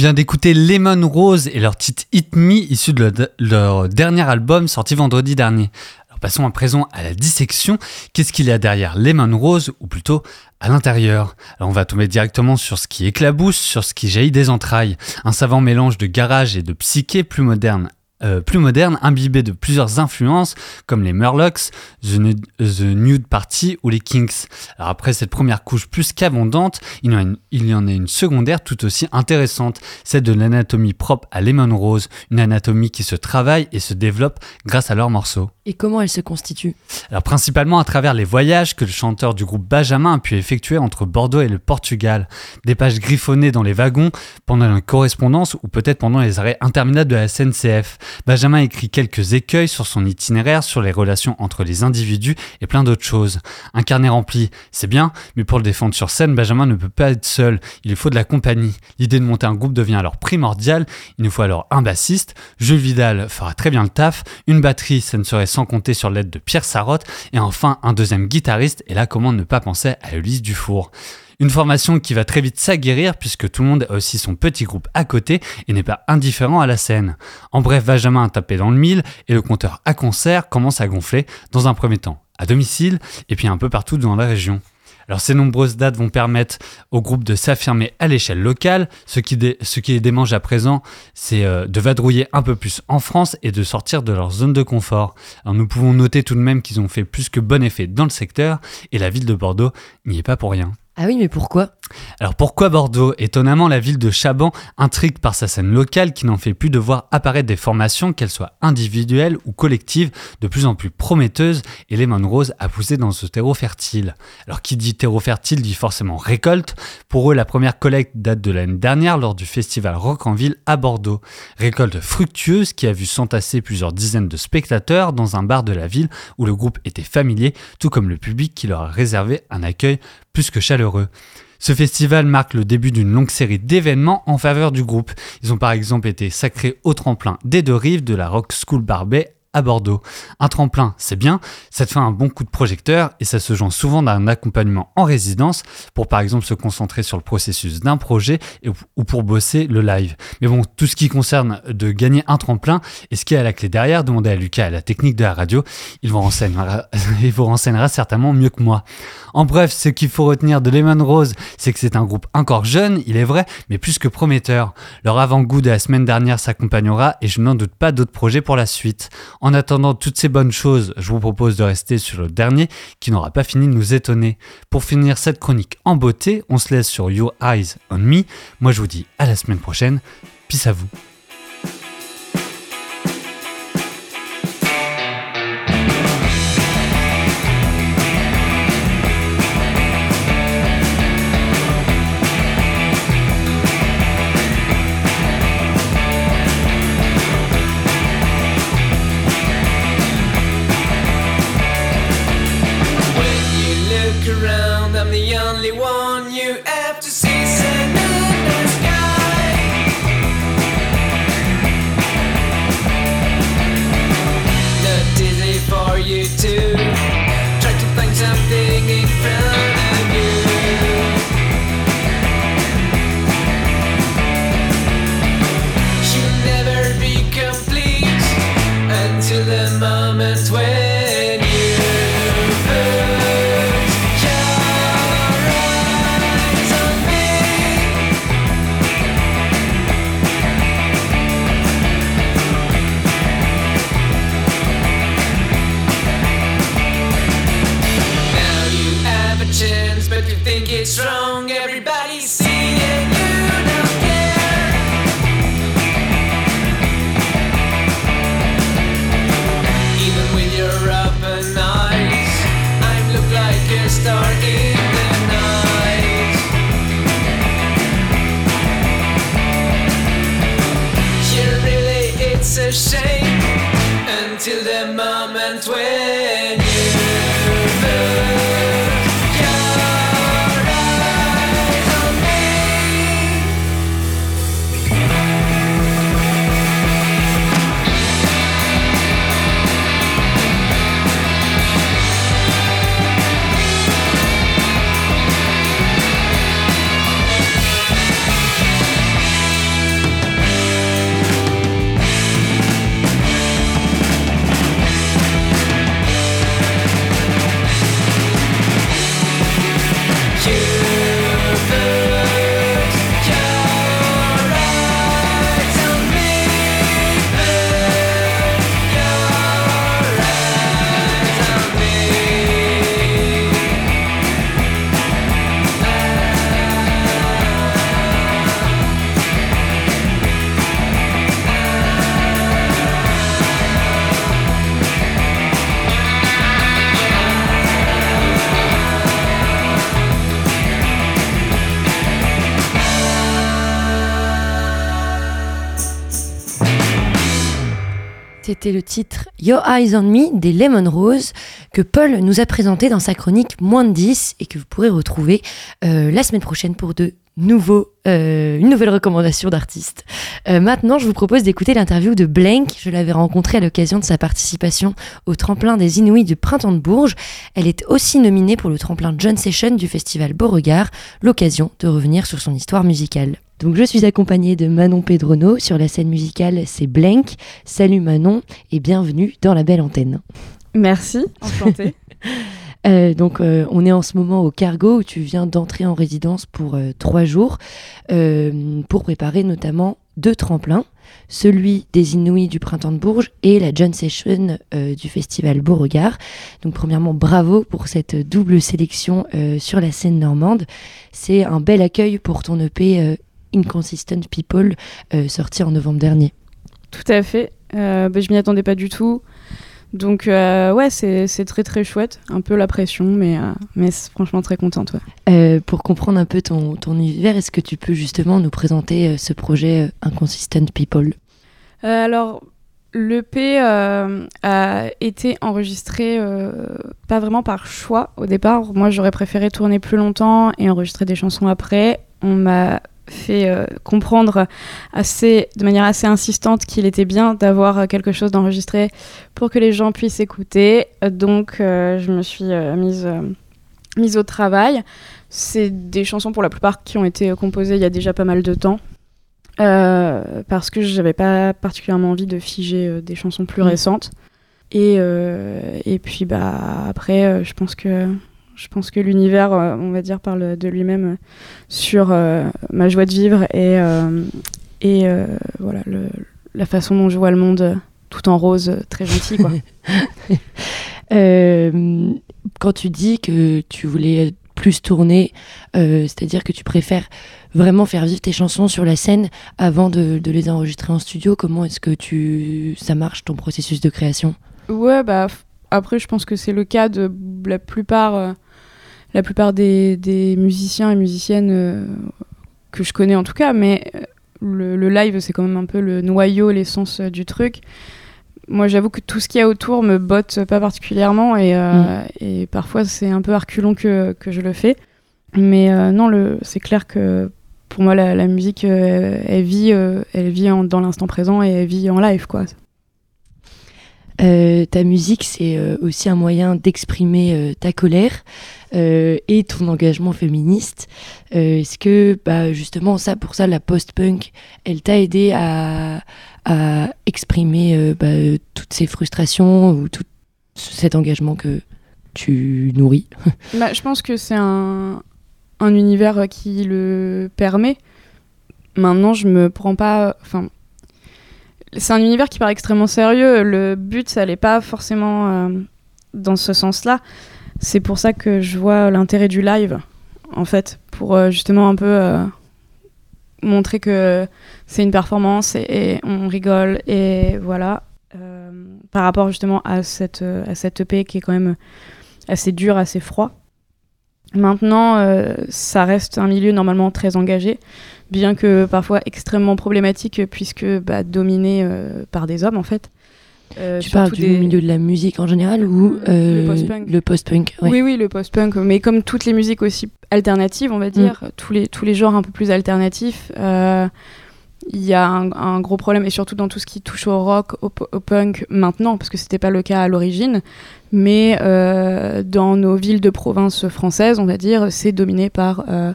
Vient d'écouter Lemon Rose et leur titre Hit Me, issu de leur, dernier album sorti vendredi dernier. Passons à présent à la dissection. Qu'est-ce qu'il y a derrière Lemon Rose, ou plutôt à l'intérieur? On va tomber directement sur ce qui éclabousse, sur ce qui jaillit des entrailles. Un savant mélange de garage et de psyché plus moderne euh, plus moderne, imbibé de plusieurs influences comme les Murlocs, The, Nu- The Nude Party ou les Kinks. Alors après cette première couche plus qu'abondante, il il y en a une secondaire tout aussi intéressante, celle de l'anatomie propre à Lemon Rose, une anatomie qui se travaille et se développe grâce à leurs morceaux. Et comment elle se constitue Alors principalement à travers les voyages que le chanteur du groupe Benjamin a pu effectuer entre Bordeaux et le Portugal. Des pages griffonnées dans les wagons pendant une correspondance ou peut-être pendant les arrêts interminables de la SNCF. Benjamin écrit quelques écueils sur son itinéraire, sur les relations entre les individus et plein d'autres choses. Un carnet rempli, c'est bien, mais pour le défendre sur scène, Benjamin ne peut pas être seul. Il faut de la compagnie. L'idée de monter un groupe devient alors primordiale. Il nous faut alors un bassiste. Jules Vidal fera très bien le taf. Une batterie, ça ne serait sans compter sur l'aide de Pierre Sarotte. Et enfin, un deuxième guitariste. Et là, comment ne pas penser à Ulysse Dufour une formation qui va très vite s'aguerrir puisque tout le monde a aussi son petit groupe à côté et n'est pas indifférent à la scène. En bref, Benjamin a tapé dans le mille et le compteur à concert commence à gonfler dans un premier temps à domicile et puis un peu partout dans la région. Alors ces nombreuses dates vont permettre au groupe de s'affirmer à l'échelle locale. Ce qui, les démange à présent, c'est euh, de vadrouiller un peu plus en France et de sortir de leur zone de confort. Alors nous pouvons noter tout de même qu'ils ont fait plus que bon effet dans le secteur et la ville de Bordeaux n'y est pas pour rien. Ah oui, mais pourquoi? Alors pourquoi Bordeaux? Étonnamment, la ville de Chaban intrigue par sa scène locale qui n'en fait plus de voir apparaître des formations, qu'elles soient individuelles ou collectives, de plus en plus prometteuses, et Lemon Rose a poussé dans ce terreau fertile. Alors qui dit terreau fertile dit forcément récolte. Pour eux, la première collecte date de l'année dernière lors du festival Rock en Ville à Bordeaux. Récolte fructueuse qui a vu s'entasser plusieurs dizaines de spectateurs dans un bar de la ville où le groupe était familier, tout comme le public qui leur a réservé un accueil plus que chaleureux. Ce festival marque le début d'une longue série d'événements en faveur du groupe. Ils ont par exemple été sacrés au tremplin des deux rives de la Rock School Barbet à Bordeaux. Un tremplin, c'est bien, ça te fait un bon coup de projecteur et ça se joint souvent d'un accompagnement en résidence pour par exemple se concentrer sur le processus d'un projet et- ou pour bosser le live. Mais bon, tout ce qui concerne de gagner un tremplin et ce qui est à la clé derrière, demandez à Lucas à la technique de la radio, il vous renseignera certainement mieux que moi. En bref, ce qu'il faut retenir de Lemon Rose, c'est que c'est un groupe encore jeune, il est vrai, mais plus que prometteur. Leur avant-goût de la semaine dernière s'accompagnera et je n'en doute pas d'autres projets pour la suite. En attendant toutes ces bonnes choses, je vous propose de rester sur le dernier qui n'aura pas fini de nous étonner. Pour finir cette chronique en beauté, on se laisse sur Your Eyes on Me. Moi je vous dis à la semaine prochaine. Peace à vous. C'était le titre Your Eyes on Me des Lemon Rose que Paul nous a présenté dans sa chronique Moins de 10 et que vous pourrez retrouver euh, la semaine prochaine pour de nouveaux, euh, une nouvelle recommandation d'artiste. Euh, maintenant, je vous propose d'écouter l'interview de Blank. Je l'avais rencontrée à l'occasion de sa participation au tremplin des Inouïs du Printemps de Bourges. Elle est aussi nominée pour le tremplin John Session du festival Beauregard, l'occasion de revenir sur son histoire musicale. Donc je suis accompagnée de Manon Pedrono sur la scène musicale, c'est Blank. Salut Manon et bienvenue dans la belle antenne. Merci, enchantée. Euh, donc, euh, on est en ce moment au Cargo où tu viens d'entrer en résidence pour euh, trois jours pour préparer notamment deux tremplins, celui des Inouïs du Printemps de Bourges et la John Session du festival Beauregard. Donc, premièrement, bravo pour cette double sélection sur la scène normande. C'est un bel accueil pour ton EP Inconsistent People euh, sorti en novembre dernier. Tout à fait. Euh, bah, je m'y attendais pas du tout. Donc, euh, ouais, c'est très très chouette. Un peu la pression, mais, euh, mais franchement très contente. ouais. Euh, pour comprendre un peu ton, ton univers, est-ce que tu peux justement nous présenter euh, ce projet Inconsistent People? Alors, l'EP a été enregistré pas vraiment par choix au départ. Moi, j'aurais préféré tourner plus longtemps et enregistrer des chansons après. On m'a fait euh, comprendre assez, de manière assez insistante qu'il était bien d'avoir euh, quelque chose d'enregistré pour que les gens puissent écouter. Donc, euh, je me suis mise, mise au travail. C'est des chansons pour la plupart qui ont été composées il y a déjà pas mal de temps. Euh, parce que j'avais pas particulièrement envie de figer euh, des chansons plus Mm. récentes. Et, euh, et puis bah après, je pense que je pense que l'univers, euh, on va dire, parle de lui-même euh, sur euh, ma joie de vivre et et voilà le- la façon dont je vois le monde tout en rose, très gentil quoi. Euh, quand tu dis que tu voulais plus tourner, euh, c'est-à-dire que tu préfères vraiment faire vivre tes chansons sur la scène avant de, de les enregistrer en studio, comment est-ce que tu ça marche ton processus de création? Ouais, bah après, je pense que c'est le cas de la plupart, euh, la plupart des, des musiciens et musiciennes euh, que je connais en tout cas, mais euh, le, le live, c'est quand même un peu le noyau, l'essence euh, du truc. Moi, j'avoue que tout ce qu'il y a autour me botte pas particulièrement et, euh, et parfois c'est un peu arculon que, que je le fais. Mais euh, non, c'est clair que pour moi, la, la musique, euh, elle vit, elle vit en- dans l'instant présent et elle vit en live, quoi. Euh, ta musique, c'est euh, aussi un moyen d'exprimer euh, ta colère et ton engagement féministe. Est-ce que, bah, justement, ça, pour ça, la post-punk, elle t'a aidé à, exprimer bah, toutes ces frustrations ou tout cet engagement que tu nourris? Bah, je pense que c'est un, un univers qui le permet. Maintenant, je me prends pas. C'est un univers qui paraît extrêmement sérieux. Le but, ça n'est pas forcément euh, dans ce sens-là. C'est pour ça que je vois l'intérêt du live, en fait, pour euh, justement un peu euh, montrer que c'est une performance et, et on rigole et voilà. Par rapport justement à cette, à cette EP qui est quand même assez dur, assez froid. Maintenant, euh, ça reste un milieu normalement très engagé, bien que parfois extrêmement problématique, puisque bah, dominé euh, par des hommes en fait. Euh, Tu parles du des- milieu de la musique en général ou le post-punk. ouais. Oui, oui, le post-punk, mais comme toutes les musiques aussi alternatives, on va dire, tous, les, tous les genres un peu plus alternatifs, il y a un, gros problème, et surtout dans tout ce qui touche au rock, au, punk maintenant, parce que c'était pas le cas à l'origine, mais euh, dans nos villes de province françaises, on va dire, c'est dominé par euh,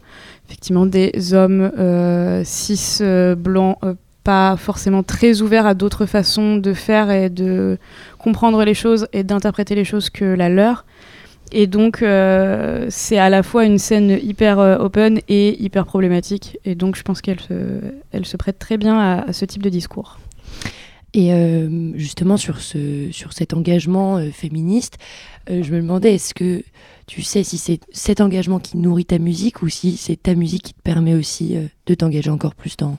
effectivement des hommes euh, cis, blancs, pas forcément très ouverts à d'autres façons de faire et de comprendre les choses et d'interpréter les choses que la leur. Et donc, euh, c'est à la fois une scène hyper euh, open et hyper problématique. Et donc, je pense qu'elle se, elle se prête très bien à, à ce type de discours. Et euh, justement, sur, ce, sur cet engagement euh, féministe, euh, je me demandais, est-ce que tu sais si c'est cet engagement qui nourrit ta musique ou si c'est ta musique qui te permet aussi euh, de t'engager encore plus dans,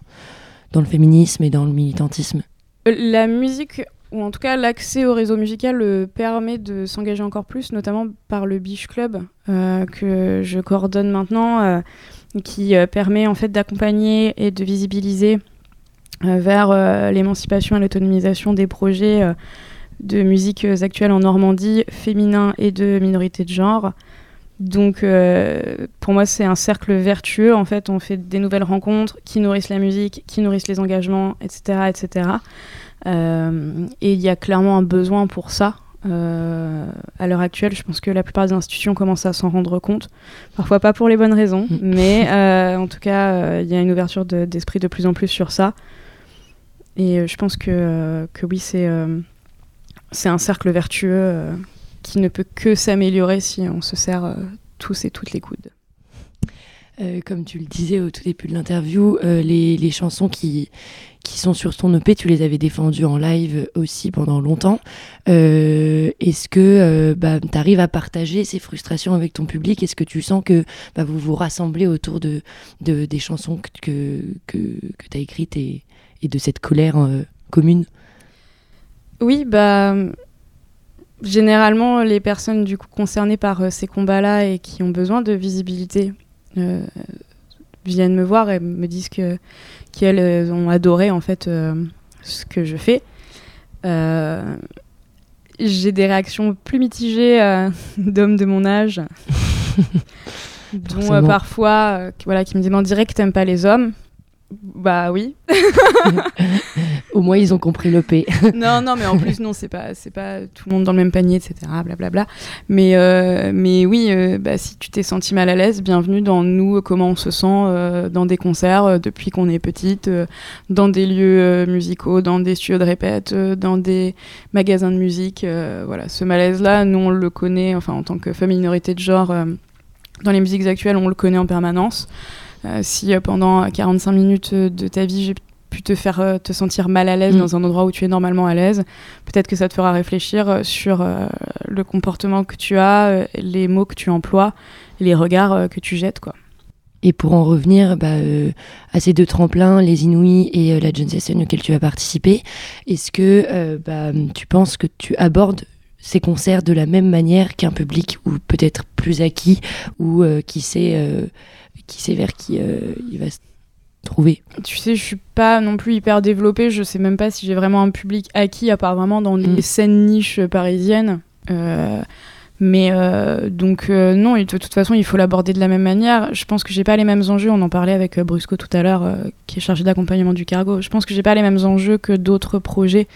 dans le féminisme et dans le militantisme? La musique, ou en tout cas l'accès au réseau musical, euh, permet de s'engager encore plus, notamment par le Biche Club, euh, que je coordonne maintenant, euh, qui permet en fait d'accompagner et de visibiliser vers l'émancipation et l'autonomisation des projets de musiques actuelles en Normandie, féminins et de minorités de genre. Donc pour moi c'est un cercle vertueux, en fait on fait des nouvelles rencontres qui nourrissent la musique, qui nourrissent les engagements, etc. etc. Euh, et il y a clairement un besoin pour ça. Euh, à l'heure actuelle, je pense que la plupart des institutions commencent à s'en rendre compte. Parfois pas pour les bonnes raisons, mais euh, en tout cas, euh, il y a une ouverture de- d'esprit de, plus en plus sur ça. Et je pense que, que oui, c'est c'est un cercle vertueux qui ne peut que s'améliorer si on se euh, tous et toutes les coudes. Euh, comme tu le disais au tout début de l'interview, euh, les, les chansons qui, qui sont sur ton EP, tu les avais défendues en live aussi pendant longtemps. Euh, Est-ce que bah, tu arrives à partager ces frustrations avec ton public? Est-ce que tu sens que bah, vous vous rassemblez autour de, de- des chansons que, que, que, tu as écrites et, et de cette colère commune? Oui, bah généralement les personnes du coup concernées par ces combats-là et qui ont besoin de visibilité viennent me voir et me disent que qu'elles euh, ont adoré en fait euh, ce que je fais. Euh, j'ai des réactions plus mitigées euh, d'hommes de mon âge, dont euh, parfois euh, qui- voilà qui me demandent direct que t'aimes pas les hommes? Bah oui. Au moins, ils ont compris l'EP. non, non, mais en plus, non, c'est pas, c'est pas tout le monde dans le même panier, etc. Blablabla. Mais, euh, mais oui, euh, bah, si tu t'es senti mal à l'aise, bienvenue dans nous, comment on se sent euh, dans des concerts depuis qu'on est petite, dans des lieux musicaux, dans des studios de répète, dans des magasins de musique. voilà, ce malaise-là, nous, on le connaît, enfin, en tant que femme minorité de genre, dans les musiques actuelles, on le connaît en permanence. Euh, si euh, pendant 45 minutes euh, de ta vie, j'ai pu te faire te sentir mal à l'aise Mm. dans un endroit où tu es normalement à l'aise, peut-être que ça te fera réfléchir sur le comportement que tu as, les mots que tu emploies, les regards que tu jettes, quoi. Et pour en revenir bah, euh, à ces deux tremplins, les Inouïs et euh, la John Session auxquels tu as participé, est-ce que euh, bah, tu penses que tu abordes ces concerts de la même manière qu'un public ou peut-être plus acquis ou qui sait qui sait vers qui euh, il va se trouver Tu sais, je suis pas non plus hyper développée, je sais même pas si j'ai vraiment un public acquis, à part vraiment dans les Mm. scènes niches parisiennes. Euh, mais euh, donc euh, non, de toute façon, il faut l'aborder de la même manière. Je pense que j'ai pas les mêmes enjeux. On en parlait avec Brusco tout à l'heure, qui est chargé d'accompagnement du cargo. Je pense que j'ai pas les mêmes enjeux que d'autres projets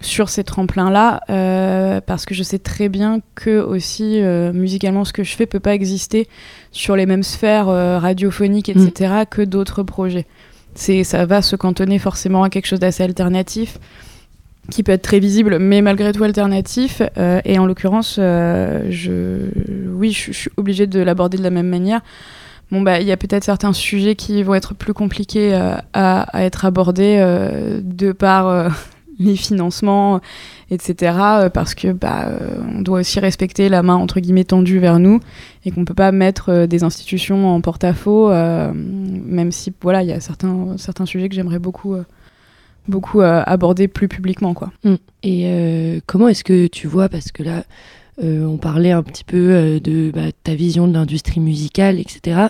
sur ces tremplins-là, euh, parce que je sais très bien que aussi euh, musicalement, ce que je fais peut pas exister sur les mêmes sphères euh, radiophoniques, etc., que d'autres projets. C'est, ça va se cantonner forcément à quelque chose d'assez alternatif qui peut être très visible, mais malgré tout alternatif. Et en l'occurrence, je, oui, je, je suis obligée de l'aborder de la même manière. Bon, bah, il y a peut-être certains sujets qui vont être plus compliqués euh, à, à être abordés euh, de par euh, les financements, etc. euh, parce que bah, euh, on doit aussi respecter la main entre guillemets tendue vers nous et qu'on peut pas mettre euh, des institutions en porte-à-faux, même si voilà, il y a certains certains sujets que j'aimerais beaucoup beaucoup aborder plus publiquement, quoi. Mm. Et comment est-ce que tu vois, parce que là, on parlait un petit peu euh, de bah, ta vision de l'industrie musicale, etc.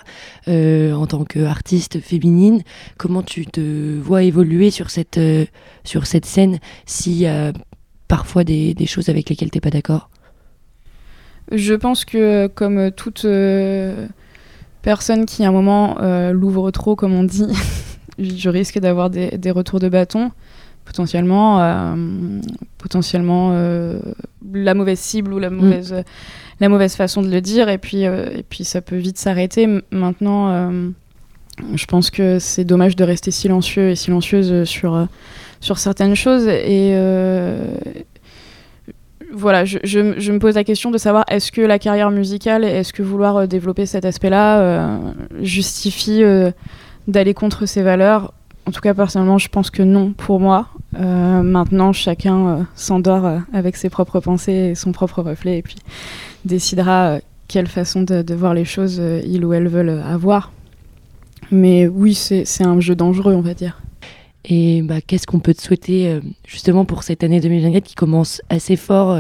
Euh, en tant qu'artiste féminine, comment tu te vois évoluer sur cette, euh, sur cette scène s'il y a parfois des, choses avec lesquelles tu n'es pas d'accord? Je pense que comme toute euh, personne qui à un moment euh, l'ouvre trop, comme on dit, je risque d'avoir des, des retours de bâton, potentiellement, euh, potentiellement euh, la mauvaise cible ou la mauvaise, la mauvaise façon de le dire, et puis, euh, et puis ça peut vite s'arrêter. Maintenant, je pense que c'est dommage de rester silencieux et silencieuse sur, sur certaines choses, et voilà, je, je- je me pose la question de savoir est-ce que la carrière musicale, est-ce que vouloir développer cet aspect-là justifie d'aller contre ces valeurs? En tout cas, personnellement, je pense que non pour moi. Euh, maintenant, chacun euh, s'endort euh, avec ses propres pensées et son propre reflet, et puis décidera quelle façon de, de voir les choses il ou elle veulent avoir. Mais oui, c'est un jeu dangereux, on va dire. Et bah, qu'est-ce qu'on peut te souhaiter justement pour cette année 2024 qui commence assez fort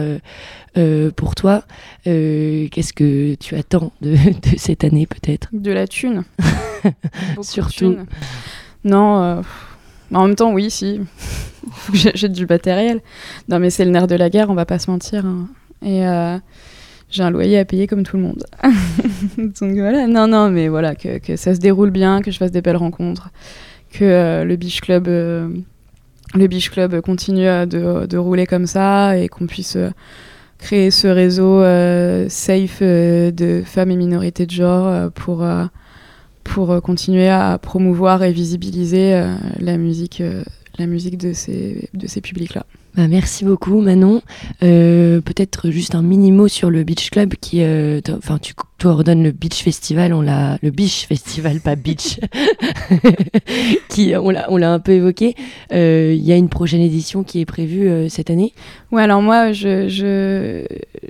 pour toi Qu'est-ce que tu attends de, de cette année peut-être? De la thune. De Surtout. thune. Non, pff, En même temps, oui, si. Faut que j'achète du matériel. Non, mais c'est le nerf de la guerre, on va pas se mentir. hein. Et euh, j'ai un loyer à payer comme tout le monde. Donc voilà, non, non, mais voilà, que, ça se déroule bien, que je fasse des belles rencontres, que euh, le Beach Club. euh, le Beach Club continue de, rouler comme ça et qu'on puisse créer ce réseau safe de femmes et minorités de genre pour, pour euh, continuer à promouvoir et visibiliser euh, la musique, euh, la musique de ces, de ces publics-là. Bah, merci beaucoup Manon. Euh, Peut-être juste un mini mot sur le Beach Club qui, euh, enfin tu coordonnes le Beach Festival, on l'a, le Beach Festival, pas Beach, qui on l'a, on l'a un peu évoqué. Euh, Il y a une prochaine édition qui est prévue euh, cette année? Ouais, alors moi, je, je,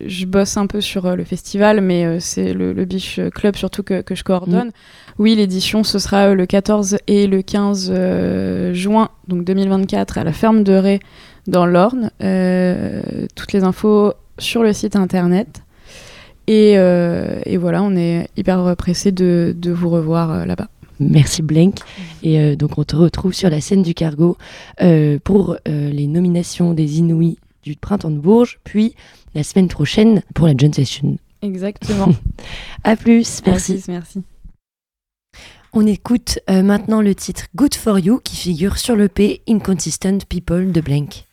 je bosse un peu sur euh, le festival, mais euh, c'est le, le Beach Club surtout que, que je coordonne. Oui, l'édition, ce sera euh, le 14 et le 15 euh, juin, donc 2024, à la ferme de Ré, dans l'Orne. Euh, toutes les infos sur le site internet. Et, euh, et voilà, on est hyper pressé de, de vous revoir euh, là-bas. Merci Blank. Et euh, donc on te retrouve sur la scène du cargo euh, pour euh, les nominations des Inouïs du printemps de Bourges, puis la semaine prochaine pour la John Session. Exactement. À plus, merci. Merci, merci. On écoute maintenant le titre Good for You qui figure sur le P Inconsistent People de Blank.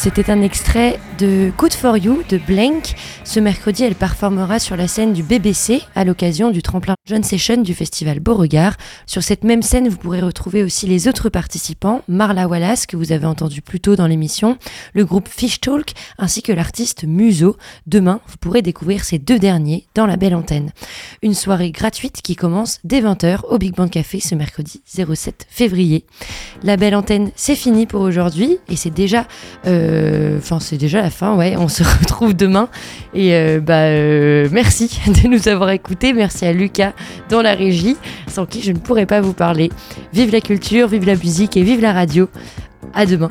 C'était un extrait de Good for You de Blank. Ce mercredi, elle performera sur la scène du BBC à l'occasion du tremplin John Session du festival Beauregard. Sur cette même scène, vous pourrez retrouver aussi les autres participants, Marla Wallace, que vous avez entendu plus tôt dans l'émission, le groupe Fish Talk, ainsi que l'artiste Muso. Demain, vous pourrez découvrir ces deux derniers dans la belle antenne. Une soirée gratuite qui commence dès 20h au Big Band Café ce mercredi 07 février. La belle antenne, c'est fini pour aujourd'hui et c'est déjà, euh, enfin c'est déjà on se retrouve demain et euh, bah euh, merci de nous avoir écoutés. Merci à Lucas dans la régie, sans qui je ne pourrais pas vous parler. Vive la culture, vive la musique et vive la radio. À demain.